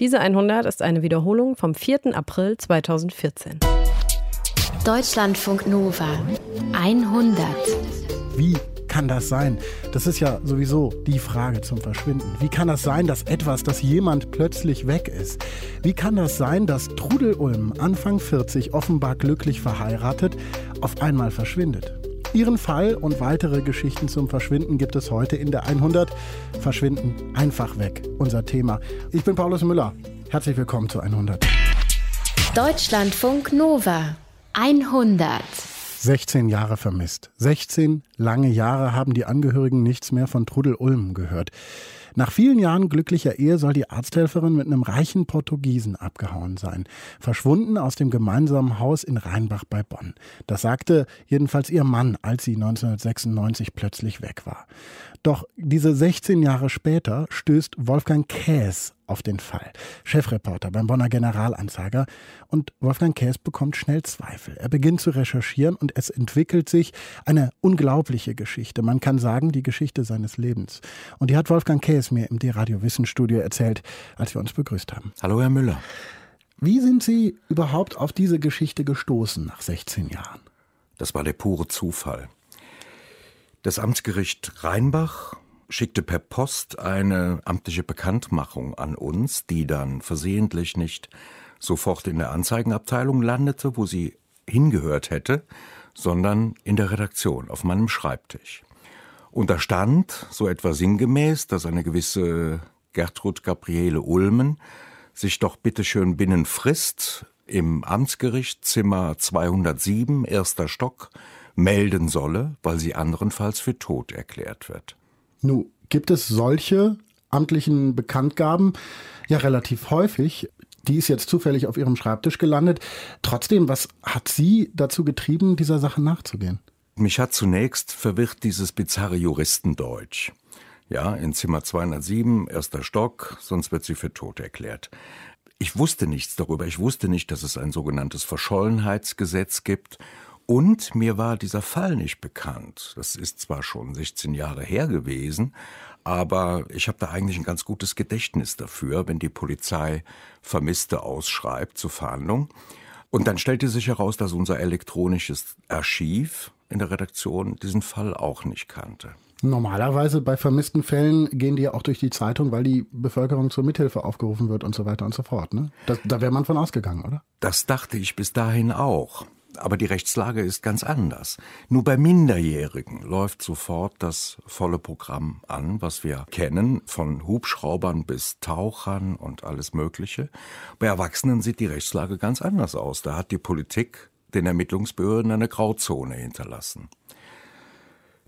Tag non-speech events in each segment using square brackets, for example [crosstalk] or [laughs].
Diese 100 ist eine Wiederholung vom 4. April 2014. Deutschlandfunk Nova 100. Wie kann das sein? Das ist ja sowieso die Frage zum Verschwinden. Wie kann das sein, dass etwas, dass jemand plötzlich weg ist? Wie kann das sein, dass Trudel Ulm, Anfang 40, offenbar glücklich verheiratet, auf einmal verschwindet? Ihren Fall und weitere Geschichten zum Verschwinden gibt es heute in der 100. Verschwinden einfach weg, unser Thema. Ich bin Paulus Müller. Herzlich willkommen zu 100. Deutschlandfunk Nova 100. 16 Jahre vermisst. 16 lange Jahre haben die Angehörigen nichts mehr von Trudel Ulm gehört. Nach vielen Jahren glücklicher Ehe soll die Arzthelferin mit einem reichen Portugiesen abgehauen sein. Verschwunden aus dem gemeinsamen Haus in Rheinbach bei Bonn. Das sagte jedenfalls ihr Mann, als sie 1996 plötzlich weg war. Doch diese 16 Jahre später stößt Wolfgang Käs auf den Fall. Chefreporter beim Bonner Generalanzeiger. Und Wolfgang Käs bekommt schnell Zweifel. Er beginnt zu recherchieren und es entwickelt sich eine unglaubliche Geschichte. Man kann sagen, die Geschichte seines Lebens. Und die hat Wolfgang Käs mir im D-Radio Wissensstudio erzählt, als wir uns begrüßt haben. Hallo, Herr Müller. Wie sind Sie überhaupt auf diese Geschichte gestoßen nach 16 Jahren? Das war der pure Zufall. Das Amtsgericht Rheinbach schickte per Post eine amtliche Bekanntmachung an uns, die dann versehentlich nicht sofort in der Anzeigenabteilung landete, wo sie hingehört hätte, sondern in der Redaktion auf meinem Schreibtisch. Und da stand so etwa sinngemäß, dass eine gewisse Gertrud Gabriele Ulmen sich doch bitteschön binnen Frist im Amtsgericht Zimmer 207, erster Stock, melden solle, weil sie anderenfalls für tot erklärt wird. Nun, gibt es solche amtlichen Bekanntgaben ja relativ häufig. Die ist jetzt zufällig auf ihrem Schreibtisch gelandet. Trotzdem, was hat Sie dazu getrieben, dieser Sache nachzugehen? Mich hat zunächst verwirrt dieses bizarre Juristendeutsch. Ja, in Zimmer 207, erster Stock, sonst wird sie für tot erklärt. Ich wusste nichts darüber. Ich wusste nicht, dass es ein sogenanntes Verschollenheitsgesetz gibt und mir war dieser Fall nicht bekannt. Das ist zwar schon 16 Jahre her gewesen, aber ich habe da eigentlich ein ganz gutes Gedächtnis dafür, wenn die Polizei Vermisste ausschreibt zur Fahndung. Und dann stellte sich heraus, dass unser elektronisches Archiv in der Redaktion diesen Fall auch nicht kannte. Normalerweise bei vermissten Fällen gehen die ja auch durch die Zeitung, weil die Bevölkerung zur Mithilfe aufgerufen wird und so weiter und so fort. Ne? Das, da wäre man von ausgegangen, oder? Das dachte ich bis dahin auch. Aber die Rechtslage ist ganz anders. Nur bei Minderjährigen läuft sofort das volle Programm an, was wir kennen, von Hubschraubern bis Tauchern und alles Mögliche. Bei Erwachsenen sieht die Rechtslage ganz anders aus. Da hat die Politik den Ermittlungsbehörden eine Grauzone hinterlassen.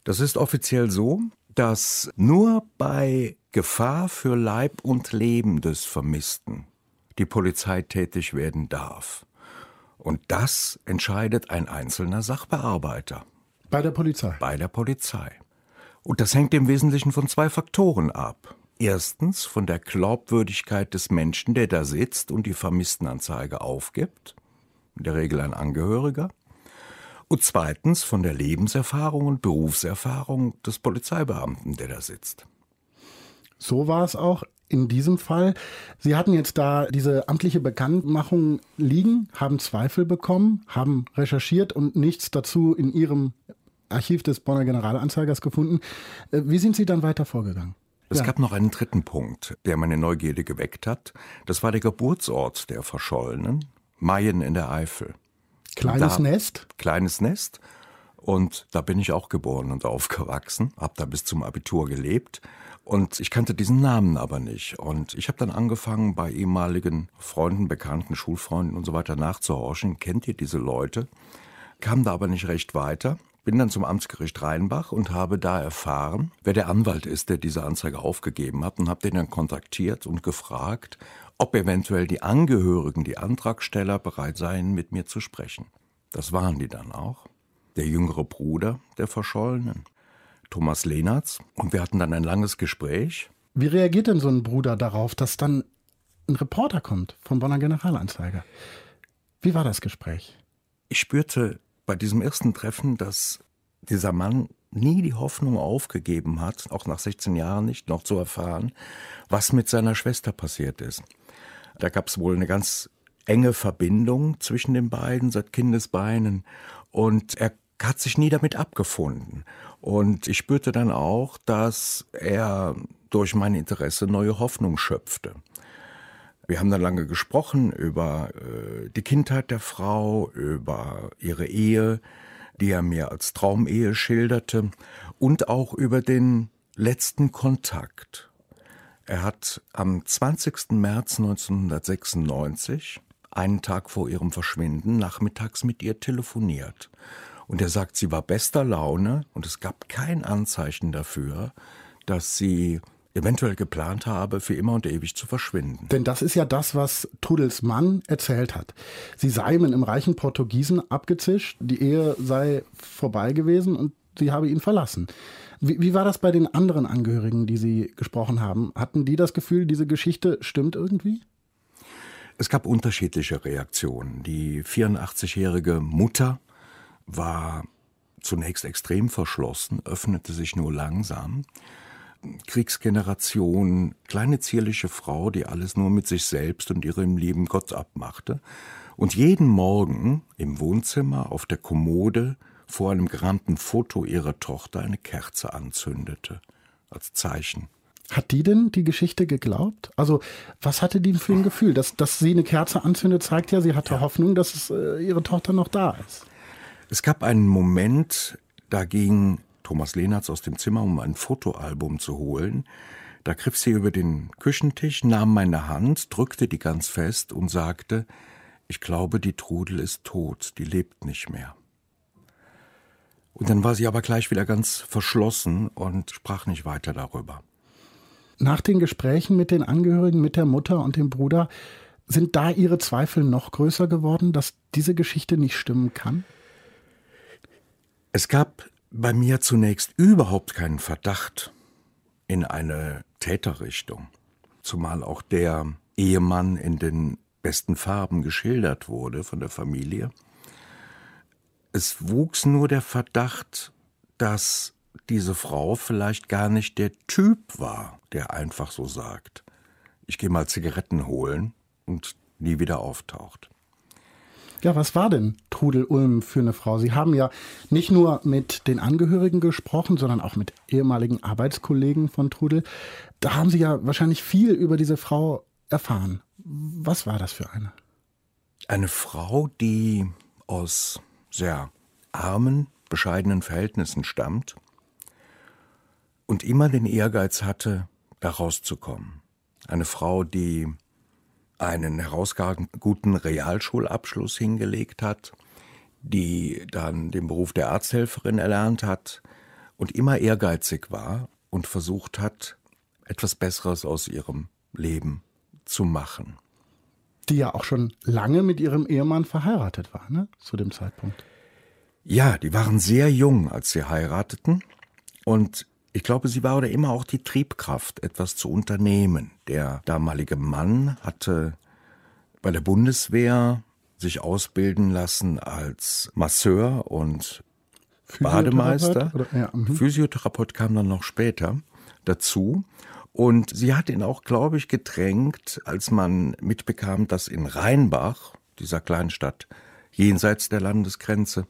Das ist offiziell so, dass nur bei Gefahr für Leib und Leben des Vermissten die Polizei tätig werden darf. Und das entscheidet ein einzelner Sachbearbeiter. Bei der Polizei. Bei der Polizei. Und das hängt im Wesentlichen von zwei Faktoren ab. Erstens von der Glaubwürdigkeit des Menschen, der da sitzt und die Vermisstenanzeige aufgibt, in der Regel ein Angehöriger. Und zweitens von der Lebenserfahrung und Berufserfahrung des Polizeibeamten, der da sitzt. So war es auch in diesem Fall. Sie hatten jetzt da diese amtliche Bekanntmachung liegen, haben Zweifel bekommen, haben recherchiert und nichts dazu in Ihrem Archiv des Bonner Generalanzeigers gefunden. Äh, wie sind Sie dann weiter vorgegangen? Es ja. gab noch einen dritten Punkt, der meine Neugierde geweckt hat. Das war der Geburtsort der Verschollenen, Mayen in der Eifel. Kleines da, Nest? Kleines Nest. Und da bin ich auch geboren und aufgewachsen, habe da bis zum Abitur gelebt und ich kannte diesen Namen aber nicht. Und ich habe dann angefangen, bei ehemaligen Freunden, Bekannten, Schulfreunden und so weiter nachzuhorchen. Kennt ihr diese Leute? Kam da aber nicht recht weiter. Bin dann zum Amtsgericht Rheinbach und habe da erfahren, wer der Anwalt ist, der diese Anzeige aufgegeben hat und habe den dann kontaktiert und gefragt, ob eventuell die Angehörigen, die Antragsteller bereit seien, mit mir zu sprechen. Das waren die dann auch. Der jüngere Bruder der Verschollenen. Thomas Lehnertz. Und wir hatten dann ein langes Gespräch. Wie reagiert denn so ein Bruder darauf, dass dann ein Reporter kommt vom Bonner Generalanzeiger? Wie war das Gespräch? Ich spürte bei diesem ersten Treffen, dass dieser Mann nie die Hoffnung aufgegeben hat, auch nach 16 Jahren nicht noch zu erfahren, was mit seiner Schwester passiert ist. Da gab es wohl eine ganz enge Verbindung zwischen den beiden seit Kindesbeinen und er hat sich nie damit abgefunden. Und ich spürte dann auch, dass er durch mein Interesse neue Hoffnung schöpfte. Wir haben dann lange gesprochen über äh, die Kindheit der Frau, über ihre Ehe, die er mir als Traumehe schilderte, und auch über den letzten Kontakt. Er hat am 20. März 1996, einen Tag vor ihrem Verschwinden, nachmittags mit ihr telefoniert. Und er sagt, sie war bester Laune und es gab kein Anzeichen dafür, dass sie eventuell geplant habe, für immer und ewig zu verschwinden. Denn das ist ja das, was Trudels Mann erzählt hat. Sie sei mit einem reichen Portugiesen abgezischt, die Ehe sei vorbei gewesen und sie habe ihn verlassen. Wie, wie war das bei den anderen Angehörigen, die Sie gesprochen haben? Hatten die das Gefühl, diese Geschichte stimmt irgendwie? Es gab unterschiedliche Reaktionen. Die 84-jährige Mutter war zunächst extrem verschlossen, öffnete sich nur langsam. Kriegsgeneration, kleine zierliche Frau, die alles nur mit sich selbst und ihrem lieben Gott abmachte und jeden Morgen im Wohnzimmer auf der Kommode vor einem gerahmten Foto ihrer Tochter eine Kerze anzündete, als Zeichen. Hat die denn die Geschichte geglaubt? Also, was hatte die für ein Gefühl? Dass, dass sie eine Kerze anzündet, zeigt ja, sie hatte ja. Hoffnung, dass es, äh, ihre Tochter noch da ist. Es gab einen Moment, da ging Thomas Lehnertz aus dem Zimmer, um ein Fotoalbum zu holen. Da griff sie über den Küchentisch, nahm meine Hand, drückte die ganz fest und sagte, ich glaube, die Trudel ist tot, die lebt nicht mehr. Und dann war sie aber gleich wieder ganz verschlossen und sprach nicht weiter darüber. Nach den Gesprächen mit den Angehörigen, mit der Mutter und dem Bruder, sind da Ihre Zweifel noch größer geworden, dass diese Geschichte nicht stimmen kann? Es gab bei mir zunächst überhaupt keinen Verdacht in eine Täterrichtung, zumal auch der Ehemann in den besten Farben geschildert wurde von der Familie. Es wuchs nur der Verdacht, dass diese Frau vielleicht gar nicht der Typ war, der einfach so sagt, ich gehe mal Zigaretten holen und nie wieder auftaucht. Ja, was war denn Trudel Ulm für eine Frau? Sie haben ja nicht nur mit den Angehörigen gesprochen, sondern auch mit ehemaligen Arbeitskollegen von Trudel. Da haben Sie ja wahrscheinlich viel über diese Frau erfahren. Was war das für eine? Eine Frau, die aus sehr armen, bescheidenen Verhältnissen stammt und immer den Ehrgeiz hatte, da rauszukommen. Eine Frau, die einen herausragend guten Realschulabschluss hingelegt hat, die dann den Beruf der Arzthelferin erlernt hat und immer ehrgeizig war und versucht hat, etwas Besseres aus ihrem Leben zu machen. Die ja auch schon lange mit ihrem Ehemann verheiratet war, ne? Zu dem Zeitpunkt. Ja, die waren sehr jung, als sie heirateten. Und ich glaube, sie war oder immer auch die Triebkraft, etwas zu unternehmen. Der damalige Mann hatte bei der Bundeswehr sich ausbilden lassen als Masseur und Bademeister. Ja, mhm. Physiotherapeut kam dann noch später dazu. Und sie hat ihn auch, glaube ich, gedrängt, als man mitbekam, dass in Rheinbach, dieser kleinen Stadt jenseits der Landesgrenze,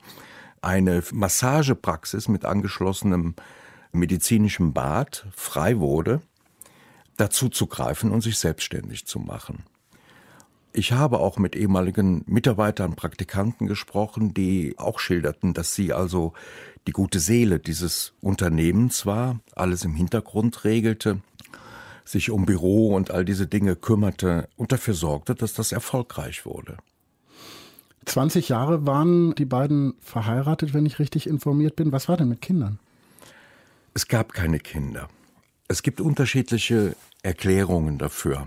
eine Massagepraxis mit angeschlossenem medizinischem Bad frei wurde, dazu zu greifen und sich selbstständig zu machen. Ich habe auch mit ehemaligen Mitarbeitern, Praktikanten gesprochen, die auch schilderten, dass sie also die gute Seele dieses Unternehmens war, alles im Hintergrund regelte, sich um Büro und all diese Dinge kümmerte und dafür sorgte, dass das erfolgreich wurde. 20 Jahre waren die beiden verheiratet, wenn ich richtig informiert bin. Was war denn mit Kindern? Es gab keine Kinder. Es gibt unterschiedliche Erklärungen dafür.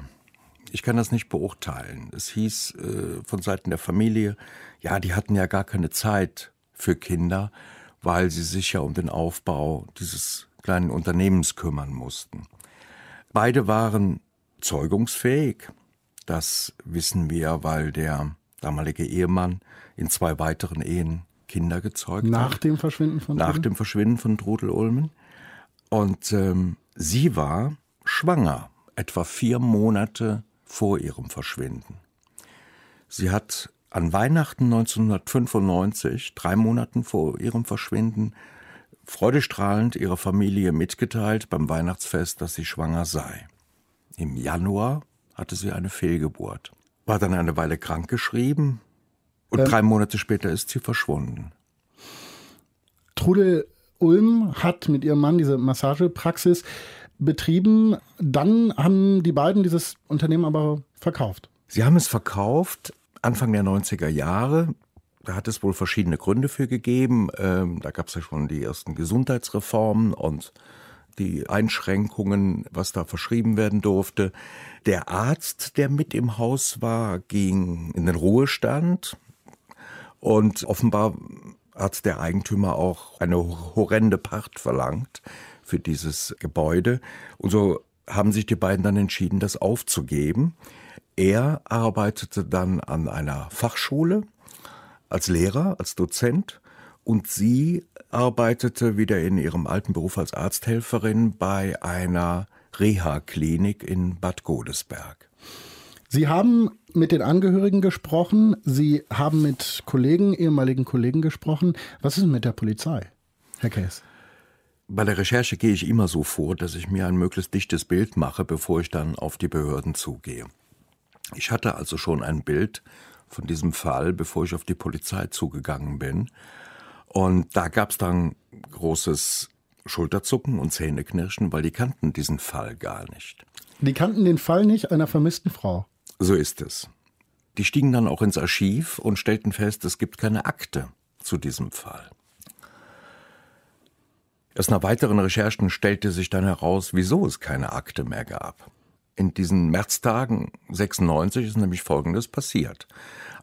Ich kann das nicht beurteilen. Es hieß äh, von Seiten der Familie, ja, die hatten ja gar keine Zeit für Kinder, weil sie sich ja um den Aufbau dieses kleinen Unternehmens kümmern mussten. Beide waren zeugungsfähig. Das wissen wir, weil der damalige Ehemann in zwei weiteren Ehen Kinder gezeugt Nach hat. dem Verschwinden von Nach dem Verschwinden von Trudel Ulmen. Und ähm, sie war schwanger, etwa vier Monate vor ihrem Verschwinden. Sie hat an Weihnachten 1995, drei Monaten vor ihrem Verschwinden, freudestrahlend ihrer Familie mitgeteilt beim Weihnachtsfest, dass sie schwanger sei. Im Januar hatte sie eine Fehlgeburt, war dann eine Weile krankgeschrieben und ähm, drei Monate später ist sie verschwunden. Trudel Ulm hat mit ihrem Mann diese Massagepraxis betrieben. Dann haben die beiden dieses Unternehmen aber verkauft. Sie haben es verkauft Anfang der 90er Jahre. Da hat es wohl verschiedene Gründe für gegeben. Ähm, da gab es ja schon die ersten Gesundheitsreformen und die Einschränkungen, was da verschrieben werden durfte. Der Arzt, der mit im Haus war, ging in den Ruhestand und offenbar hat der Eigentümer auch eine horrende Pacht verlangt für dieses Gebäude. Und so haben sich die beiden dann entschieden, das aufzugeben. Er arbeitete dann an einer Fachschule als Lehrer, als Dozent und sie arbeitete wieder in ihrem alten Beruf als Arzthelferin bei einer Reha-Klinik in Bad Godesberg. Sie haben mit den Angehörigen gesprochen, Sie haben mit Kollegen, ehemaligen Kollegen gesprochen. Was ist mit der Polizei, Herr Käs? Bei der Recherche gehe ich immer so vor, dass ich mir ein möglichst dichtes Bild mache, bevor ich dann auf die Behörden zugehe. Ich hatte also schon ein Bild von diesem Fall, bevor ich auf die Polizei zugegangen bin. Und da gab es dann großes Schulterzucken und Zähneknirschen, weil die kannten diesen Fall gar nicht. Die kannten den Fall nicht einer vermissten Frau. So ist es. Die stiegen dann auch ins Archiv und stellten fest, es gibt keine Akte zu diesem Fall. Erst nach weiteren Recherchen stellte sich dann heraus, wieso es keine Akte mehr gab. In diesen Märztagen 96 ist nämlich Folgendes passiert.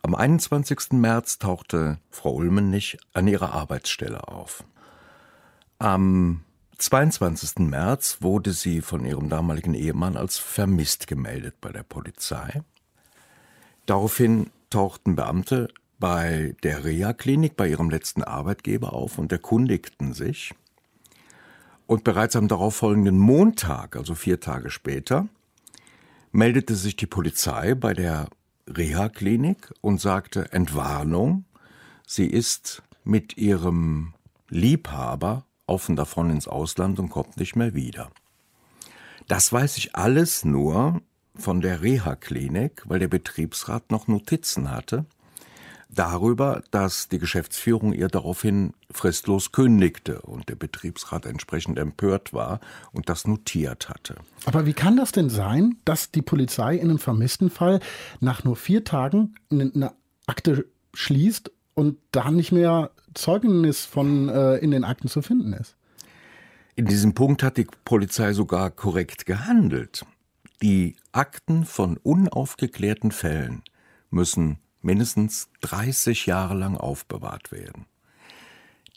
Am 21. März tauchte Frau Ulmen nicht an ihrer Arbeitsstelle auf. Am 22. März wurde sie von ihrem damaligen Ehemann als vermisst gemeldet bei der Polizei. Daraufhin tauchten Beamte bei der Reha-Klinik bei ihrem letzten Arbeitgeber auf und erkundigten sich. Und bereits am darauffolgenden Montag, also vier Tage später, meldete sich die Polizei bei der Reha-Klinik und sagte Entwarnung, sie ist mit ihrem Liebhaber offen davon ins Ausland und kommt nicht mehr wieder. Das weiß ich alles nur von der Reha-Klinik, weil der Betriebsrat noch Notizen hatte darüber, dass die Geschäftsführung ihr daraufhin fristlos kündigte und der Betriebsrat entsprechend empört war und das notiert hatte. Aber wie kann das denn sein, dass die Polizei in einem vermissten Fall nach nur vier Tagen eine Akte schließt und da nicht mehr Zeugnis von äh, in den Akten zu finden ist. In diesem Punkt hat die Polizei sogar korrekt gehandelt. Die Akten von unaufgeklärten Fällen müssen mindestens 30 Jahre lang aufbewahrt werden.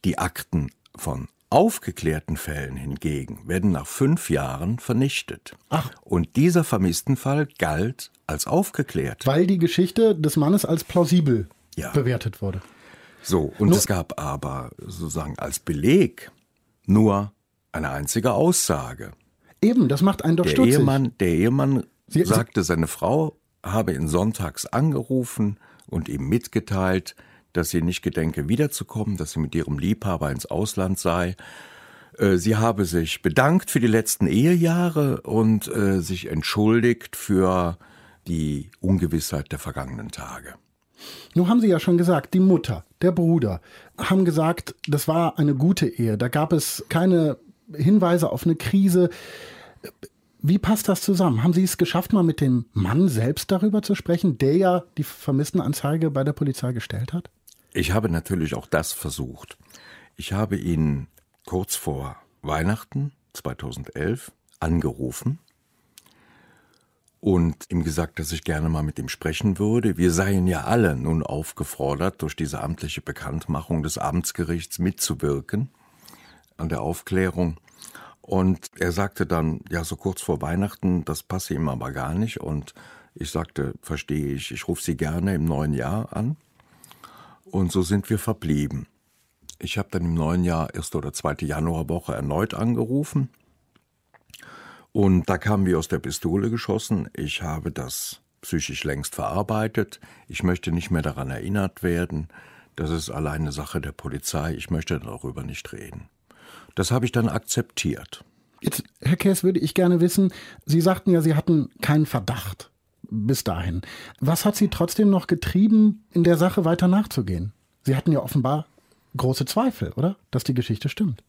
Die Akten von aufgeklärten Fällen hingegen werden nach fünf Jahren vernichtet. Ach. Und dieser vermissten Fall galt als aufgeklärt. Weil die Geschichte des Mannes als plausibel ja. bewertet wurde. So, und nur, es gab aber sozusagen als Beleg nur eine einzige Aussage. Eben, das macht einen doch der stutzig. Ehemann, der Ehemann Sie, sagte, seine Frau habe ihn sonntags angerufen und ihm mitgeteilt, dass sie nicht gedenke wiederzukommen, dass sie mit ihrem Liebhaber ins Ausland sei. Äh, sie habe sich bedankt für die letzten Ehejahre und äh, sich entschuldigt für die Ungewissheit der vergangenen Tage. Nun haben Sie ja schon gesagt, die Mutter, der Bruder haben gesagt, das war eine gute Ehe. Da gab es keine Hinweise auf eine Krise. Wie passt das zusammen? Haben Sie es geschafft, mal mit dem Mann selbst darüber zu sprechen, der ja die Vermisstenanzeige bei der Polizei gestellt hat? Ich habe natürlich auch das versucht. Ich habe ihn kurz vor Weihnachten 2011 angerufen und ihm gesagt, dass ich gerne mal mit ihm sprechen würde. Wir seien ja alle nun aufgefordert, durch diese amtliche Bekanntmachung des Amtsgerichts mitzuwirken an der Aufklärung. Und er sagte dann, ja, so kurz vor Weihnachten, das passe ihm aber gar nicht. Und ich sagte, verstehe ich, ich rufe Sie gerne im neuen Jahr an. Und so sind wir verblieben. Ich habe dann im neuen Jahr, erste oder zweite Januarwoche, erneut angerufen Und da kamen wir aus der Pistole geschossen. Ich habe das psychisch längst verarbeitet. Ich möchte nicht mehr daran erinnert werden. Das ist allein eine Sache der Polizei. Ich möchte darüber nicht reden. Das habe ich dann akzeptiert. Jetzt, Herr Kess, würde ich gerne wissen, Sie sagten ja, Sie hatten keinen Verdacht bis dahin. Was hat Sie trotzdem noch getrieben, in der Sache weiter nachzugehen? Sie hatten ja offenbar große Zweifel, oder? Dass die Geschichte stimmt.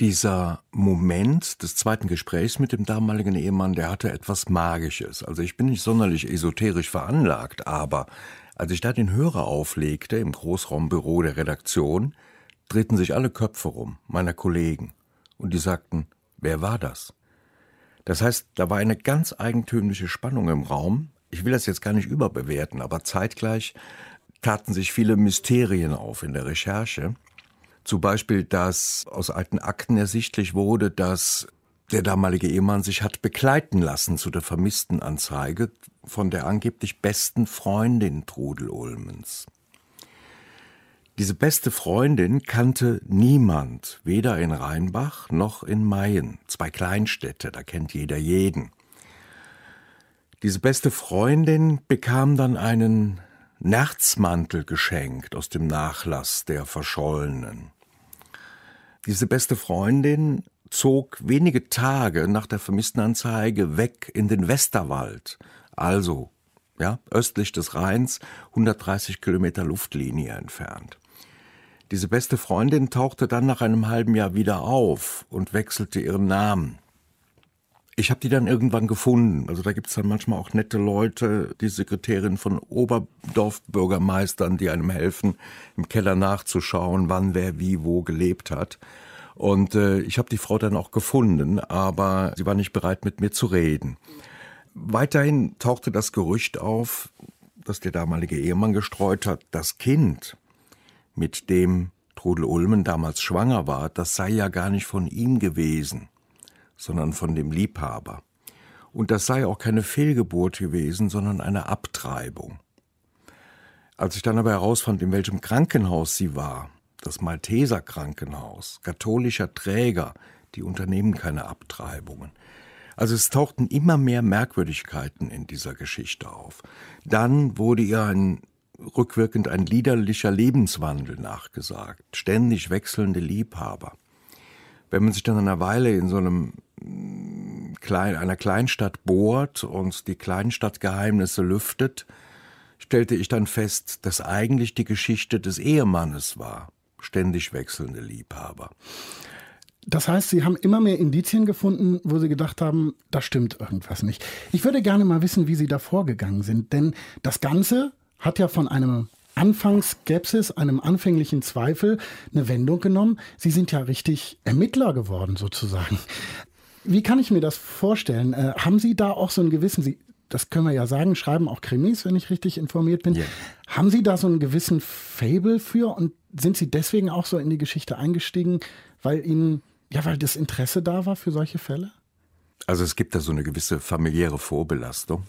Dieser Moment des zweiten Gesprächs mit dem damaligen Ehemann, der hatte etwas Magisches. Also ich bin nicht sonderlich esoterisch veranlagt, aber als ich da den Hörer auflegte im Großraumbüro der Redaktion, drehten sich alle Köpfe rum, meiner Kollegen, und die sagten, wer war das? Das heißt, da war eine ganz eigentümliche Spannung im Raum. Ich will das jetzt gar nicht überbewerten, aber zeitgleich taten sich viele Mysterien auf in der Recherche. Zum Beispiel, dass aus alten Akten ersichtlich wurde, dass der damalige Ehemann sich hat begleiten lassen zu der vermissten Anzeige von der angeblich besten Freundin Trudel Ulmens. Diese beste Freundin kannte niemand, weder in Rheinbach noch in Mayen, zwei Kleinstädte, da kennt jeder jeden. Diese beste Freundin bekam dann einen Nerzmantel geschenkt aus dem Nachlass der Verschollenen. Diese beste Freundin zog wenige Tage nach der vermissten Anzeige weg in den Westerwald, also ja, östlich des Rheins, 130 Kilometer Luftlinie entfernt. Diese beste Freundin tauchte dann nach einem halben Jahr wieder auf und wechselte ihren Namen. Ich habe die dann irgendwann gefunden. Also da gibt es dann manchmal auch nette Leute, die Sekretärin von Oberdorfbürgermeistern, die einem helfen, im Keller nachzuschauen, wann wer wie wo gelebt hat. Und äh, ich habe die Frau dann auch gefunden, aber sie war nicht bereit, mit mir zu reden. Weiterhin tauchte das Gerücht auf, das der damalige Ehemann gestreut hat, das Kind, mit dem Trudel Ulmen damals schwanger war, das sei ja gar nicht von ihm gewesen sondern von dem Liebhaber. Und das sei auch keine Fehlgeburt gewesen, sondern eine Abtreibung. Als ich dann aber herausfand, in welchem Krankenhaus sie war, das Malteser Krankenhaus, katholischer Träger, die unternehmen keine Abtreibungen. Also es tauchten immer mehr Merkwürdigkeiten in dieser Geschichte auf. Dann wurde ihr ein rückwirkend ein liederlicher Lebenswandel nachgesagt, ständig wechselnde Liebhaber. Wenn man sich dann eine Weile in so einem klein, einer Kleinstadt bohrt und die Kleinstadtgeheimnisse lüftet, stellte ich dann fest, dass eigentlich die Geschichte des Ehemannes war, ständig wechselnde Liebhaber. Das heißt, Sie haben immer mehr Indizien gefunden, wo Sie gedacht haben, da stimmt irgendwas nicht. Ich würde gerne mal wissen, wie Sie da vorgegangen sind, denn das Ganze hat ja von einem Anfangsskepsis, einem anfänglichen Zweifel eine Wendung genommen. Sie sind ja richtig Ermittler geworden sozusagen. Wie kann ich mir das vorstellen? Äh, haben Sie da auch so einen gewissen, Sie, das können wir ja sagen, schreiben auch Krimis, wenn ich richtig informiert bin. Yeah. Haben Sie da so einen gewissen Fable für und sind Sie deswegen auch so in die Geschichte eingestiegen, weil Ihnen, ja, weil das Interesse da war für solche Fälle? Also es gibt da so eine gewisse familiäre Vorbelastung.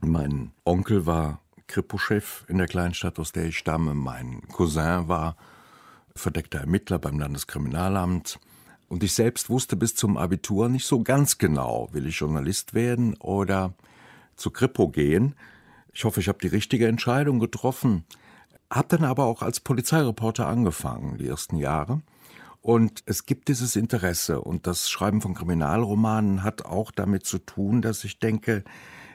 Mein Onkel war Kripo-Chef in der Kleinstadt, aus der ich stamme. Mein Cousin war verdeckter Ermittler beim Landeskriminalamt. Und ich selbst wusste bis zum Abitur nicht so ganz genau, will ich Journalist werden oder zu Kripo gehen. Ich hoffe, ich habe die richtige Entscheidung getroffen. Hab dann aber auch als Polizeireporter angefangen, die ersten Jahre. Und es gibt dieses Interesse und das Schreiben von Kriminalromanen hat auch damit zu tun, dass ich denke,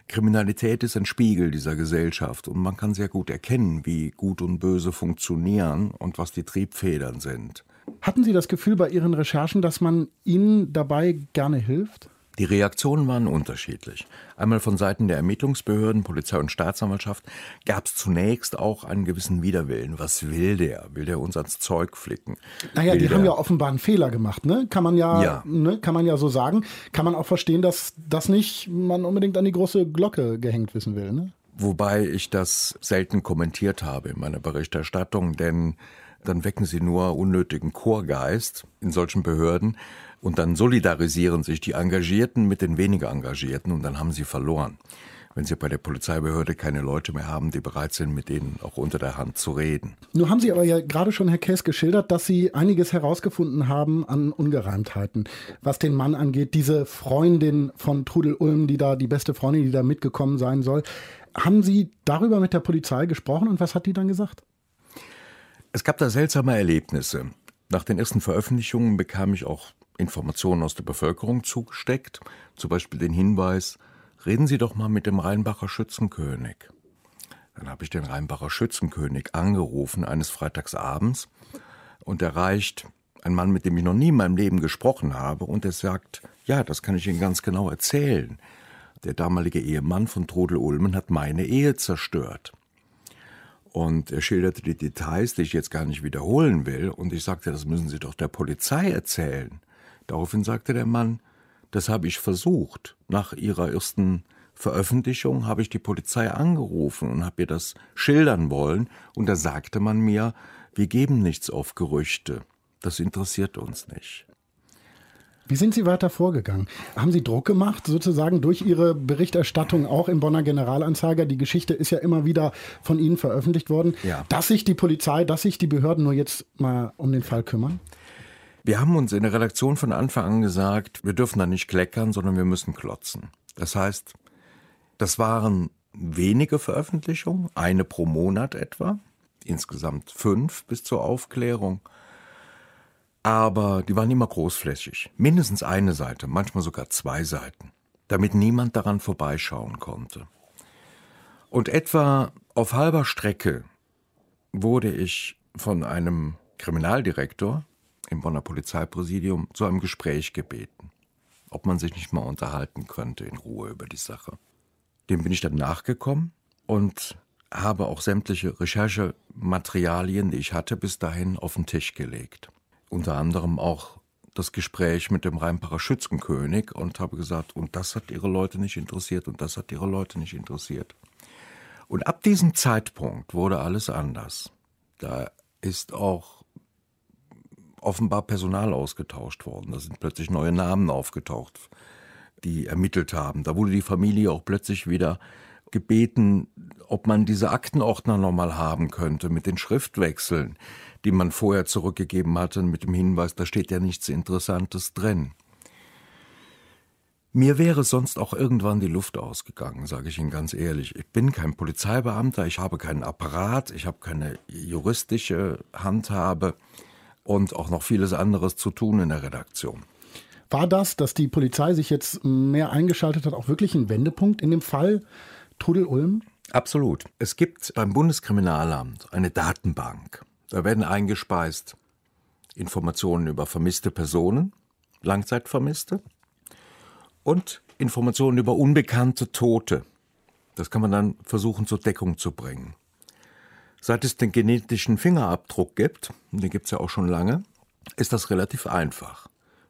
Kriminalität ist ein Spiegel dieser Gesellschaft und man kann sehr gut erkennen, wie Gut und Böse funktionieren und was die Triebfedern sind. Hatten Sie das Gefühl bei Ihren Recherchen, dass man Ihnen dabei gerne hilft? Die Reaktionen waren unterschiedlich. Einmal von Seiten der Ermittlungsbehörden, Polizei und Staatsanwaltschaft gab es zunächst auch einen gewissen Widerwillen. Was will der? Will der uns ans Zeug flicken? Naja, will die haben ja offenbar einen Fehler gemacht, ne? Kann man ja, ja. Ne? kann man ja so sagen. Kann man auch verstehen, dass das nicht man unbedingt an die große Glocke gehängt wissen will, ne? Wobei ich das selten kommentiert habe in meiner Berichterstattung, denn dann wecken sie nur unnötigen Chorgeist in solchen Behörden und dann solidarisieren sich die Engagierten mit den weniger Engagierten und dann haben sie verloren. wenn Sie bei der Polizeibehörde keine Leute mehr haben, die bereit sind, mit denen auch unter der Hand zu reden. Nun haben Sie aber ja gerade schon, Herr Kess, geschildert, dass Sie einiges herausgefunden haben an Ungereimtheiten, was den Mann angeht. Diese Freundin von Trudel Ulm, die da, die beste Freundin, die da mitgekommen sein soll. Haben Sie darüber mit der Polizei gesprochen und was hat die dann gesagt? Es gab da seltsame Erlebnisse. Nach den ersten Veröffentlichungen bekam ich auch Informationen aus der Bevölkerung zugesteckt, zum Beispiel den Hinweis, reden Sie doch mal mit dem Rheinbacher Schützenkönig. Dann habe ich den Rheinbacher Schützenkönig angerufen eines Freitagsabends und erreicht ein Mann, mit dem ich noch nie in meinem Leben gesprochen habe, und er sagt, ja, das kann ich Ihnen ganz genau erzählen. Der damalige Ehemann von Trudel Ulmen hat meine Ehe zerstört. Und er schilderte die Details, die ich jetzt gar nicht wiederholen will. Und ich sagte, das müssen Sie doch der Polizei erzählen. Daraufhin sagte der Mann, das habe ich versucht. Nach ihrer ersten Veröffentlichung habe ich die Polizei angerufen und habe ihr das schildern wollen. Und da sagte man mir, wir geben nichts auf Gerüchte. Das interessiert uns nicht. Wie sind Sie weiter vorgegangen? Haben Sie Druck gemacht, sozusagen durch Ihre Berichterstattung auch im Bonner Generalanzeiger? Die Geschichte ist ja immer wieder von Ihnen veröffentlicht worden, ja. dass sich die Polizei, dass sich die Behörden nur jetzt mal um den Fall kümmern? Wir haben uns in der Redaktion von Anfang an gesagt, wir dürfen da nicht kleckern, sondern wir müssen klotzen. Das heißt, das waren wenige Veröffentlichungen, eine pro Monat etwa, insgesamt fünf bis zur Aufklärung. Aber die waren immer großflächig. Mindestens eine Seite, manchmal sogar zwei Seiten, damit niemand daran vorbeischauen konnte. Und etwa auf halber Strecke wurde ich von einem Kriminaldirektor im Bonner Polizeipräsidium zu einem Gespräch gebeten, ob man sich nicht mal unterhalten könnte in Ruhe über die Sache. Dem bin ich dann nachgekommen und habe auch sämtliche Recherchematerialien, die ich hatte, bis dahin auf den Tisch gelegt. Unter anderem auch das Gespräch mit dem Rheinbacher Schützenkönig und habe gesagt, und das hat ihre Leute nicht interessiert und das hat ihre Leute nicht interessiert. Und ab diesem Zeitpunkt wurde alles anders. Da ist auch offenbar Personal ausgetauscht worden. Da sind plötzlich neue Namen aufgetaucht, die ermittelt haben. Da wurde die Familie auch plötzlich wieder gebeten, ob man diese Aktenordner nochmal haben könnte mit den Schriftwechseln, die man vorher zurückgegeben hatte, mit dem Hinweis, da steht ja nichts Interessantes drin. Mir wäre sonst auch irgendwann die Luft ausgegangen, sage ich Ihnen ganz ehrlich. Ich bin kein Polizeibeamter, ich habe keinen Apparat, ich habe keine juristische Handhabe und auch noch vieles anderes zu tun in der Redaktion. War das, dass die Polizei sich jetzt mehr eingeschaltet hat, auch wirklich ein Wendepunkt in dem Fall Trudel Ulm? Absolut. Es gibt beim Bundeskriminalamt eine Datenbank. Da werden eingespeist Informationen über vermisste Personen, Langzeitvermisste und Informationen über unbekannte Tote. Das kann man dann versuchen zur Deckung zu bringen. Seit es den genetischen Fingerabdruck gibt, den gibt es ja auch schon lange, ist das relativ einfach.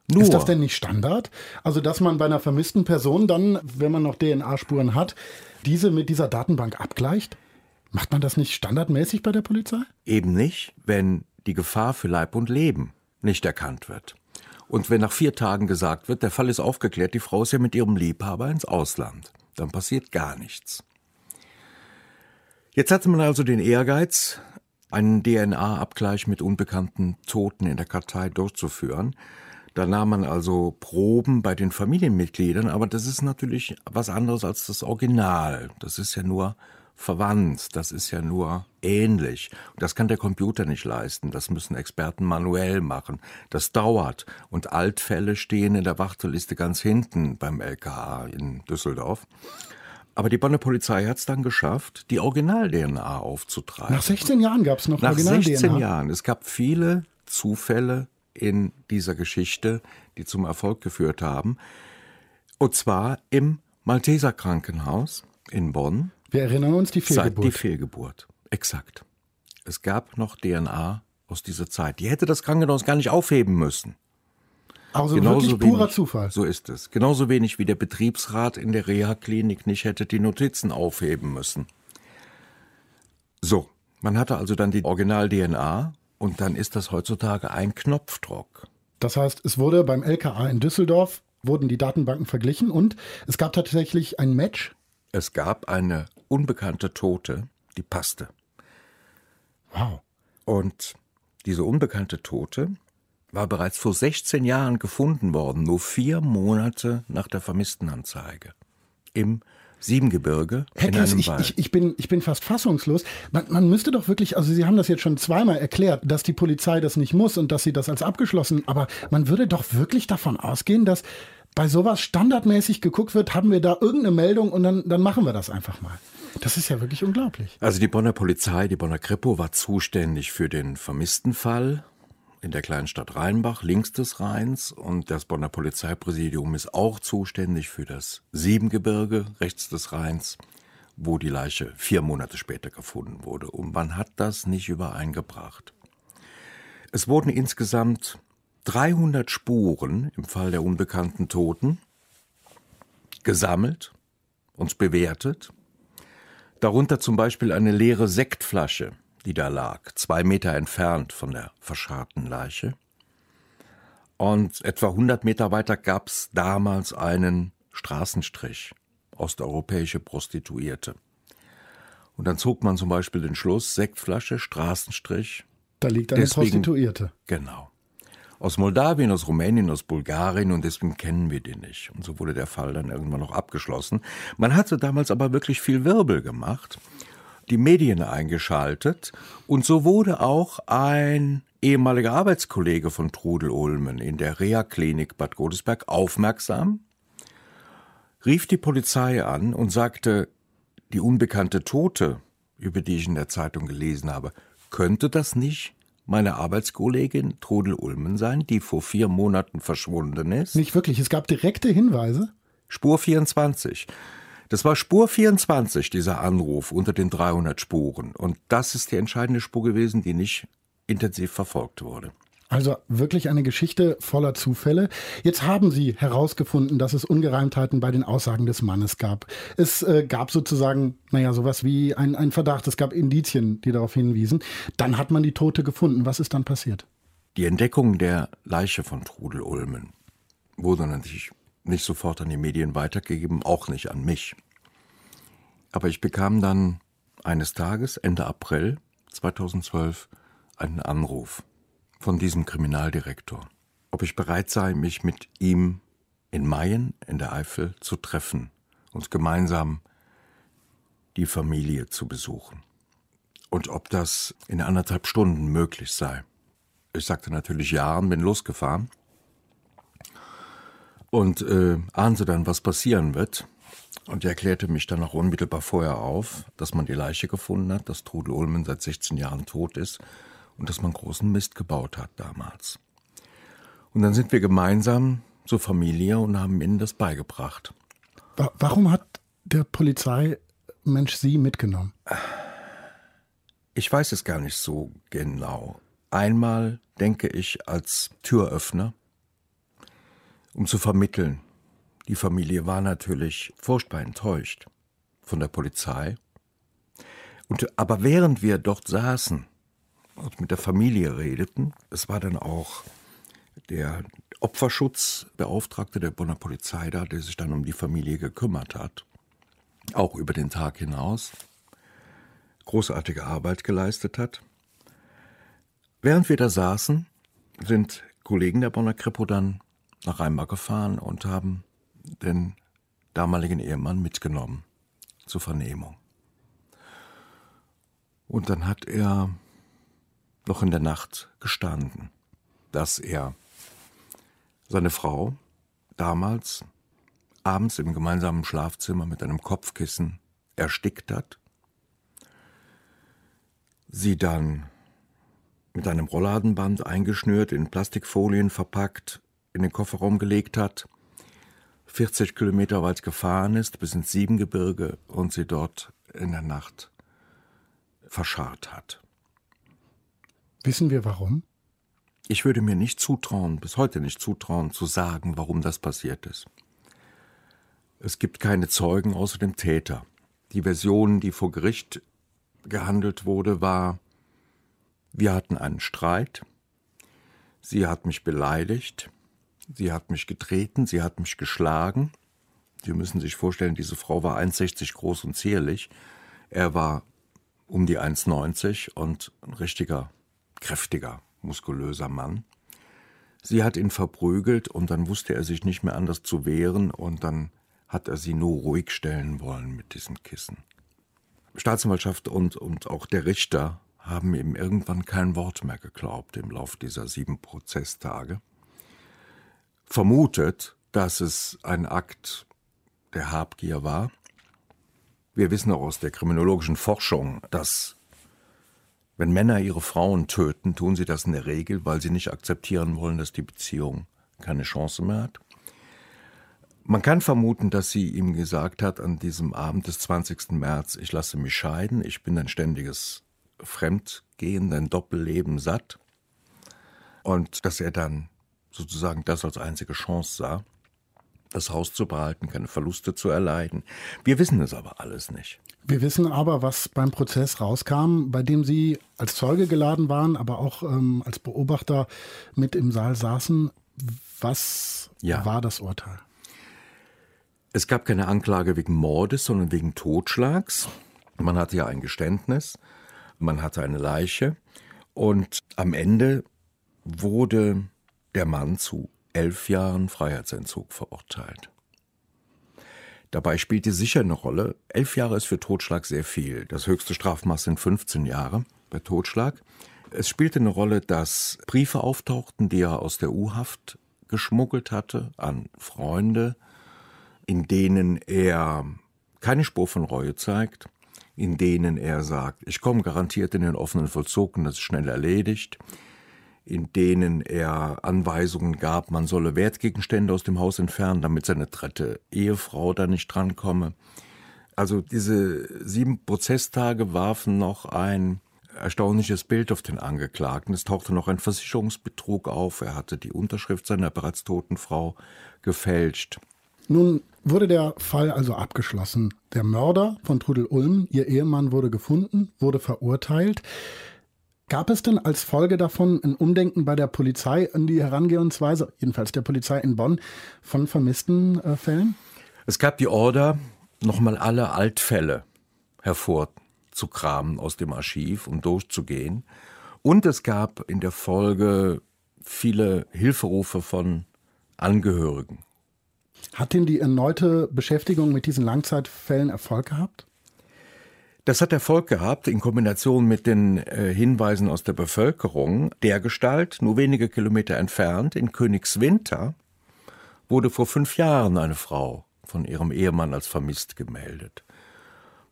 Nur, ist das denn nicht Standard? Also, dass man bei einer vermissten Person dann, wenn man noch DNA-Spuren hat, diese mit dieser Datenbank abgleicht? Macht man das nicht standardmäßig bei der Polizei? Eben nicht, wenn die Gefahr für Leib und Leben nicht erkannt wird. Und wenn nach vier Tagen gesagt wird, der Fall ist aufgeklärt, die Frau ist ja mit ihrem Liebhaber ins Ausland, dann passiert gar nichts. Jetzt hatte man also den Ehrgeiz, einen DNA-Abgleich mit unbekannten Toten in der Kartei durchzuführen. Da nahm man also Proben bei den Familienmitgliedern, aber das ist natürlich was anderes als das Original. Das ist ja nur verwandt, das ist ja nur ähnlich. Das kann der Computer nicht leisten, das müssen Experten manuell machen. Das dauert. Und Altfälle stehen in der Warteliste ganz hinten beim LKA in Düsseldorf. Aber die Bonner Polizei hat es dann geschafft, die Original-DNA aufzutreiben. Nach 16 Jahren gab es noch Original-DNA? Nach 16 Jahren. Es gab viele Zufälle in dieser Geschichte, die zum Erfolg geführt haben. Und zwar im Malteser Krankenhaus in Bonn. Wir erinnern uns die Fehlgeburt. Seit die Fehlgeburt. Exakt. Es gab noch DNA aus dieser Zeit. Die hätte das Krankenhaus gar nicht aufheben müssen. Also Genauso wirklich purer wenig, Zufall. So ist es. Genauso wenig wie der Betriebsrat in der Reha-Klinik nicht hätte die Notizen aufheben müssen. So, man hatte also dann die Original-DNA und dann ist das heutzutage ein Knopfdruck. Das heißt, es wurde beim LKA in Düsseldorf, wurden die Datenbanken verglichen und es gab tatsächlich ein Match Es gab eine unbekannte Tote, die passte. Wow. Und diese unbekannte Tote war bereits vor 16 Jahren gefunden worden, nur vier Monate nach der Vermisstenanzeige. Im Siebengebirge Herr in einem ich, Wald. ich, ich, bin, ich bin fast fassungslos. Man, man müsste doch wirklich, also Sie haben das jetzt schon zweimal erklärt, dass die Polizei das nicht muss und dass sie das als abgeschlossen, aber man würde doch wirklich davon ausgehen, dass bei sowas standardmäßig geguckt wird, haben wir da irgendeine Meldung und dann, dann machen wir das einfach mal. Das ist ja wirklich unglaublich. Also die Bonner Polizei, die Bonner Kripo war zuständig für den Vermisstenfall in der kleinen Stadt Rheinbach, links des Rheins. Und das Bonner Polizeipräsidium ist auch zuständig für das Siebengebirge, rechts des Rheins, wo die Leiche vier Monate später gefunden wurde. Und man hat das nicht übereingebracht. Es wurden insgesamt 300 Spuren im Fall der unbekannten Toten gesammelt und bewertet. Darunter zum Beispiel eine leere Sektflasche, die da lag, zwei Meter entfernt von der verscharrten Leiche. Und etwa 100 Meter weiter gab es damals einen Straßenstrich, osteuropäische Prostituierte. Und dann zog man zum Beispiel den Schluss, Sektflasche, Straßenstrich. Da liegt eine Deswegen- Prostituierte. Genau. Aus Moldawien, aus Rumänien, aus Bulgarien und deswegen kennen wir die nicht. Und so wurde der Fall dann irgendwann noch abgeschlossen. Man hatte damals aber wirklich viel Wirbel gemacht, die Medien eingeschaltet und so wurde auch ein ehemaliger Arbeitskollege von Trudel Ulmen in der Reha-Klinik Bad Godesberg aufmerksam, rief die Polizei an und sagte, die unbekannte Tote, über die ich in der Zeitung gelesen habe, könnte das nicht meine Arbeitskollegin Trudel Ulmen sein, die vor vier Monaten verschwunden ist? Nicht wirklich. Es gab direkte Hinweise. Spur 24. Das war Spur 24, dieser Anruf unter den 300 Spuren. Und das ist die entscheidende Spur gewesen, die nicht intensiv verfolgt wurde. Also wirklich eine Geschichte voller Zufälle. Jetzt haben Sie herausgefunden, dass es Ungereimtheiten bei den Aussagen des Mannes gab. Es äh, gab sozusagen, naja, sowas wie ein, ein Verdacht. Es gab Indizien, die darauf hinwiesen. Dann hat man die Tote gefunden. Was ist dann passiert? Die Entdeckung der Leiche von Trudel Ulmen wurde natürlich nicht sofort an die Medien weitergegeben, auch nicht an mich. Aber ich bekam dann eines Tages, Ende April 2012, einen Anruf von diesem Kriminaldirektor, ob ich bereit sei, mich mit ihm in Mayen in der Eifel zu treffen und gemeinsam die Familie zu besuchen. Und ob das in anderthalb Stunden möglich sei. Ich sagte natürlich ja und bin losgefahren. Und äh, ahnte dann, was passieren wird. Und er erklärte mich dann auch unmittelbar vorher auf, dass man die Leiche gefunden hat, dass Trudel Ulmen seit 16 Jahren tot ist und dass man großen Mist gebaut hat damals. Und dann sind wir gemeinsam zur Familie und haben ihnen das beigebracht. Wa- Warum hat der Polizeimensch Sie mitgenommen? Ich weiß es gar nicht so genau. Einmal denke ich als Türöffner, um zu vermitteln. Die Familie war natürlich furchtbar enttäuscht von der Polizei. Und, aber während wir dort saßen und mit der Familie redeten, es war dann auch der Opferschutzbeauftragte der Bonner Polizei da, der sich dann um die Familie gekümmert hat, auch über den Tag hinaus großartige Arbeit geleistet hat. Während wir da saßen, sind Kollegen der Bonner Kripo dann nach Rheinbach gefahren und haben den damaligen Ehemann mitgenommen zur Vernehmung. Und dann hat er noch in der Nacht gestanden, dass er seine Frau damals abends im gemeinsamen Schlafzimmer mit einem Kopfkissen erstickt hat sie dann mit einem Rollladenband eingeschnürt, in Plastikfolien verpackt, in den Kofferraum gelegt hat, 40 Kilometer weit gefahren ist bis ins Siebengebirge und sie dort in der Nacht verscharrt hat. Wissen wir warum? Ich würde mir nicht zutrauen, bis heute nicht zutrauen, zu sagen, warum das passiert ist. Es gibt keine Zeugen außer dem Täter. Die Version, die vor Gericht gehandelt wurde, war, wir hatten einen Streit, sie hat mich beleidigt, sie hat mich getreten, sie hat mich geschlagen, Sie müssen sich vorstellen, diese Frau war 1,60 groß und zierlich. Er war um die 1,90 und ein richtiger, kräftiger, muskulöser Mann. Sie hat ihn verprügelt und dann wusste er sich nicht mehr anders zu wehren und dann hat er sie nur ruhig stellen wollen mit diesem Kissen. Staatsanwaltschaft und, und auch der Richter haben ihm irgendwann kein Wort mehr geglaubt im Lauf dieser sieben Prozesstage. Vermutet, dass es ein Akt der Habgier war. Wir wissen auch aus der kriminologischen Forschung, dass wenn Männer ihre Frauen töten, tun sie das in der Regel, weil sie nicht akzeptieren wollen, dass die Beziehung keine Chance mehr hat. Man kann vermuten, dass sie ihm gesagt hat an diesem Abend des 20. März, ich lasse mich scheiden, ich bin ein ständiges Fremdgehen, ein Doppelleben satt. Und dass er dann sozusagen das als einzige Chance sah, das Haus zu behalten, keine Verluste zu erleiden. Wir wissen es aber alles nicht. Wir wissen aber, was beim Prozess rauskam, bei dem Sie als Zeuge geladen waren, aber auch ähm, als Beobachter mit im Saal saßen. Was ja. war das Urteil? Es gab keine Anklage wegen Mordes, sondern wegen Totschlags. Man hatte ja ein Geständnis, man hatte eine Leiche und am Ende wurde der Mann zu elf Jahren Freiheitsentzug verurteilt. Dabei spielte sicher eine Rolle, elf Jahre ist für Totschlag sehr viel. Das höchste Strafmaß sind 15 Jahre bei Totschlag. Es spielte eine Rolle, dass Briefe auftauchten, die er aus der U-Haft geschmuggelt hatte an Freunde, in denen er keine Spur von Reue zeigt, in denen er sagt, ich komme garantiert in den offenen Vollzug und das ist schnell erledigt, in denen er Anweisungen gab, man solle Wertgegenstände aus dem Haus entfernen, damit seine dritte Ehefrau da nicht drankomme. Also diese sieben Prozesstage warfen noch ein erstaunliches Bild auf den Angeklagten. Es tauchte noch ein Versicherungsbetrug auf. Er hatte die Unterschrift seiner bereits toten Frau gefälscht. Nun wurde der Fall also abgeschlossen. Der Mörder von Trudel Ulm, ihr Ehemann, wurde gefunden, wurde verurteilt. Gab es denn als Folge davon ein Umdenken bei der Polizei an die Herangehensweise, jedenfalls der Polizei in Bonn, von vermissten äh, Fällen? Es gab die Order, nochmal alle Altfälle hervorzukramen aus dem Archiv und durchzugehen. Und es gab in der Folge viele Hilferufe von Angehörigen. Hat denn die erneute Beschäftigung mit diesen Langzeitfällen Erfolg gehabt? Das hat Erfolg gehabt in Kombination mit den äh, Hinweisen aus der Bevölkerung. Dergestalt, nur wenige Kilometer entfernt, in Königswinter, wurde vor fünf Jahren eine Frau von ihrem Ehemann als vermisst gemeldet.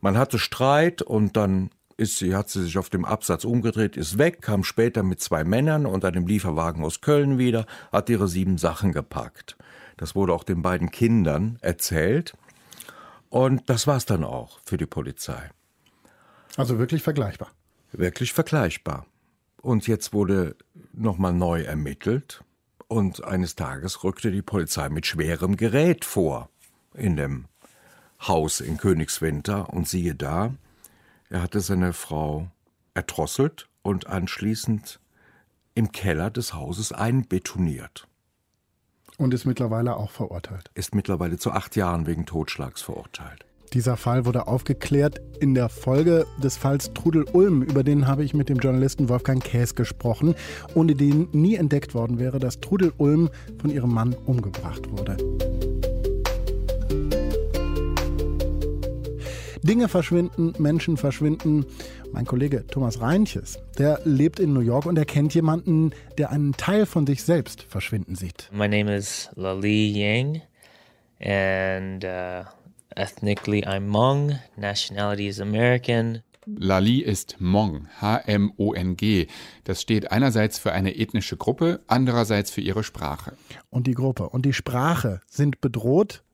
Man hatte Streit und dann ist sie, hat sie sich auf dem Absatz umgedreht, ist weg, kam später mit zwei Männern und einem Lieferwagen aus Köln wieder, hat ihre sieben Sachen gepackt. Das wurde auch den beiden Kindern erzählt. Und das war's dann auch für die Polizei. Also wirklich vergleichbar. Wirklich vergleichbar. Und jetzt wurde nochmal neu ermittelt und eines Tages rückte die Polizei mit schwerem Gerät vor in dem Haus in Königswinter und siehe da, er hatte seine Frau erdrosselt und anschließend im Keller des Hauses einbetoniert. Und ist mittlerweile auch verurteilt. Ist mittlerweile zu acht Jahren wegen Totschlags verurteilt. Dieser Fall wurde aufgeklärt in der Folge des Falls Trudel Ulm. Über den habe ich mit dem Journalisten Wolfgang Käs gesprochen, ohne den nie entdeckt worden wäre, dass Trudel Ulm von ihrem Mann umgebracht wurde. Dinge verschwinden, Menschen verschwinden. Mein Kollege Thomas Reinches, der lebt in New York und er kennt jemanden, der einen Teil von sich selbst verschwinden sieht. My name is Lali Yang and uh Ethnically, I'm Hmong. Nationality is American. Lali ist Hmong, H-M-O-N-G. Das steht einerseits für eine ethnische Gruppe, andererseits für ihre Sprache. Und die Gruppe und die Sprache sind bedroht,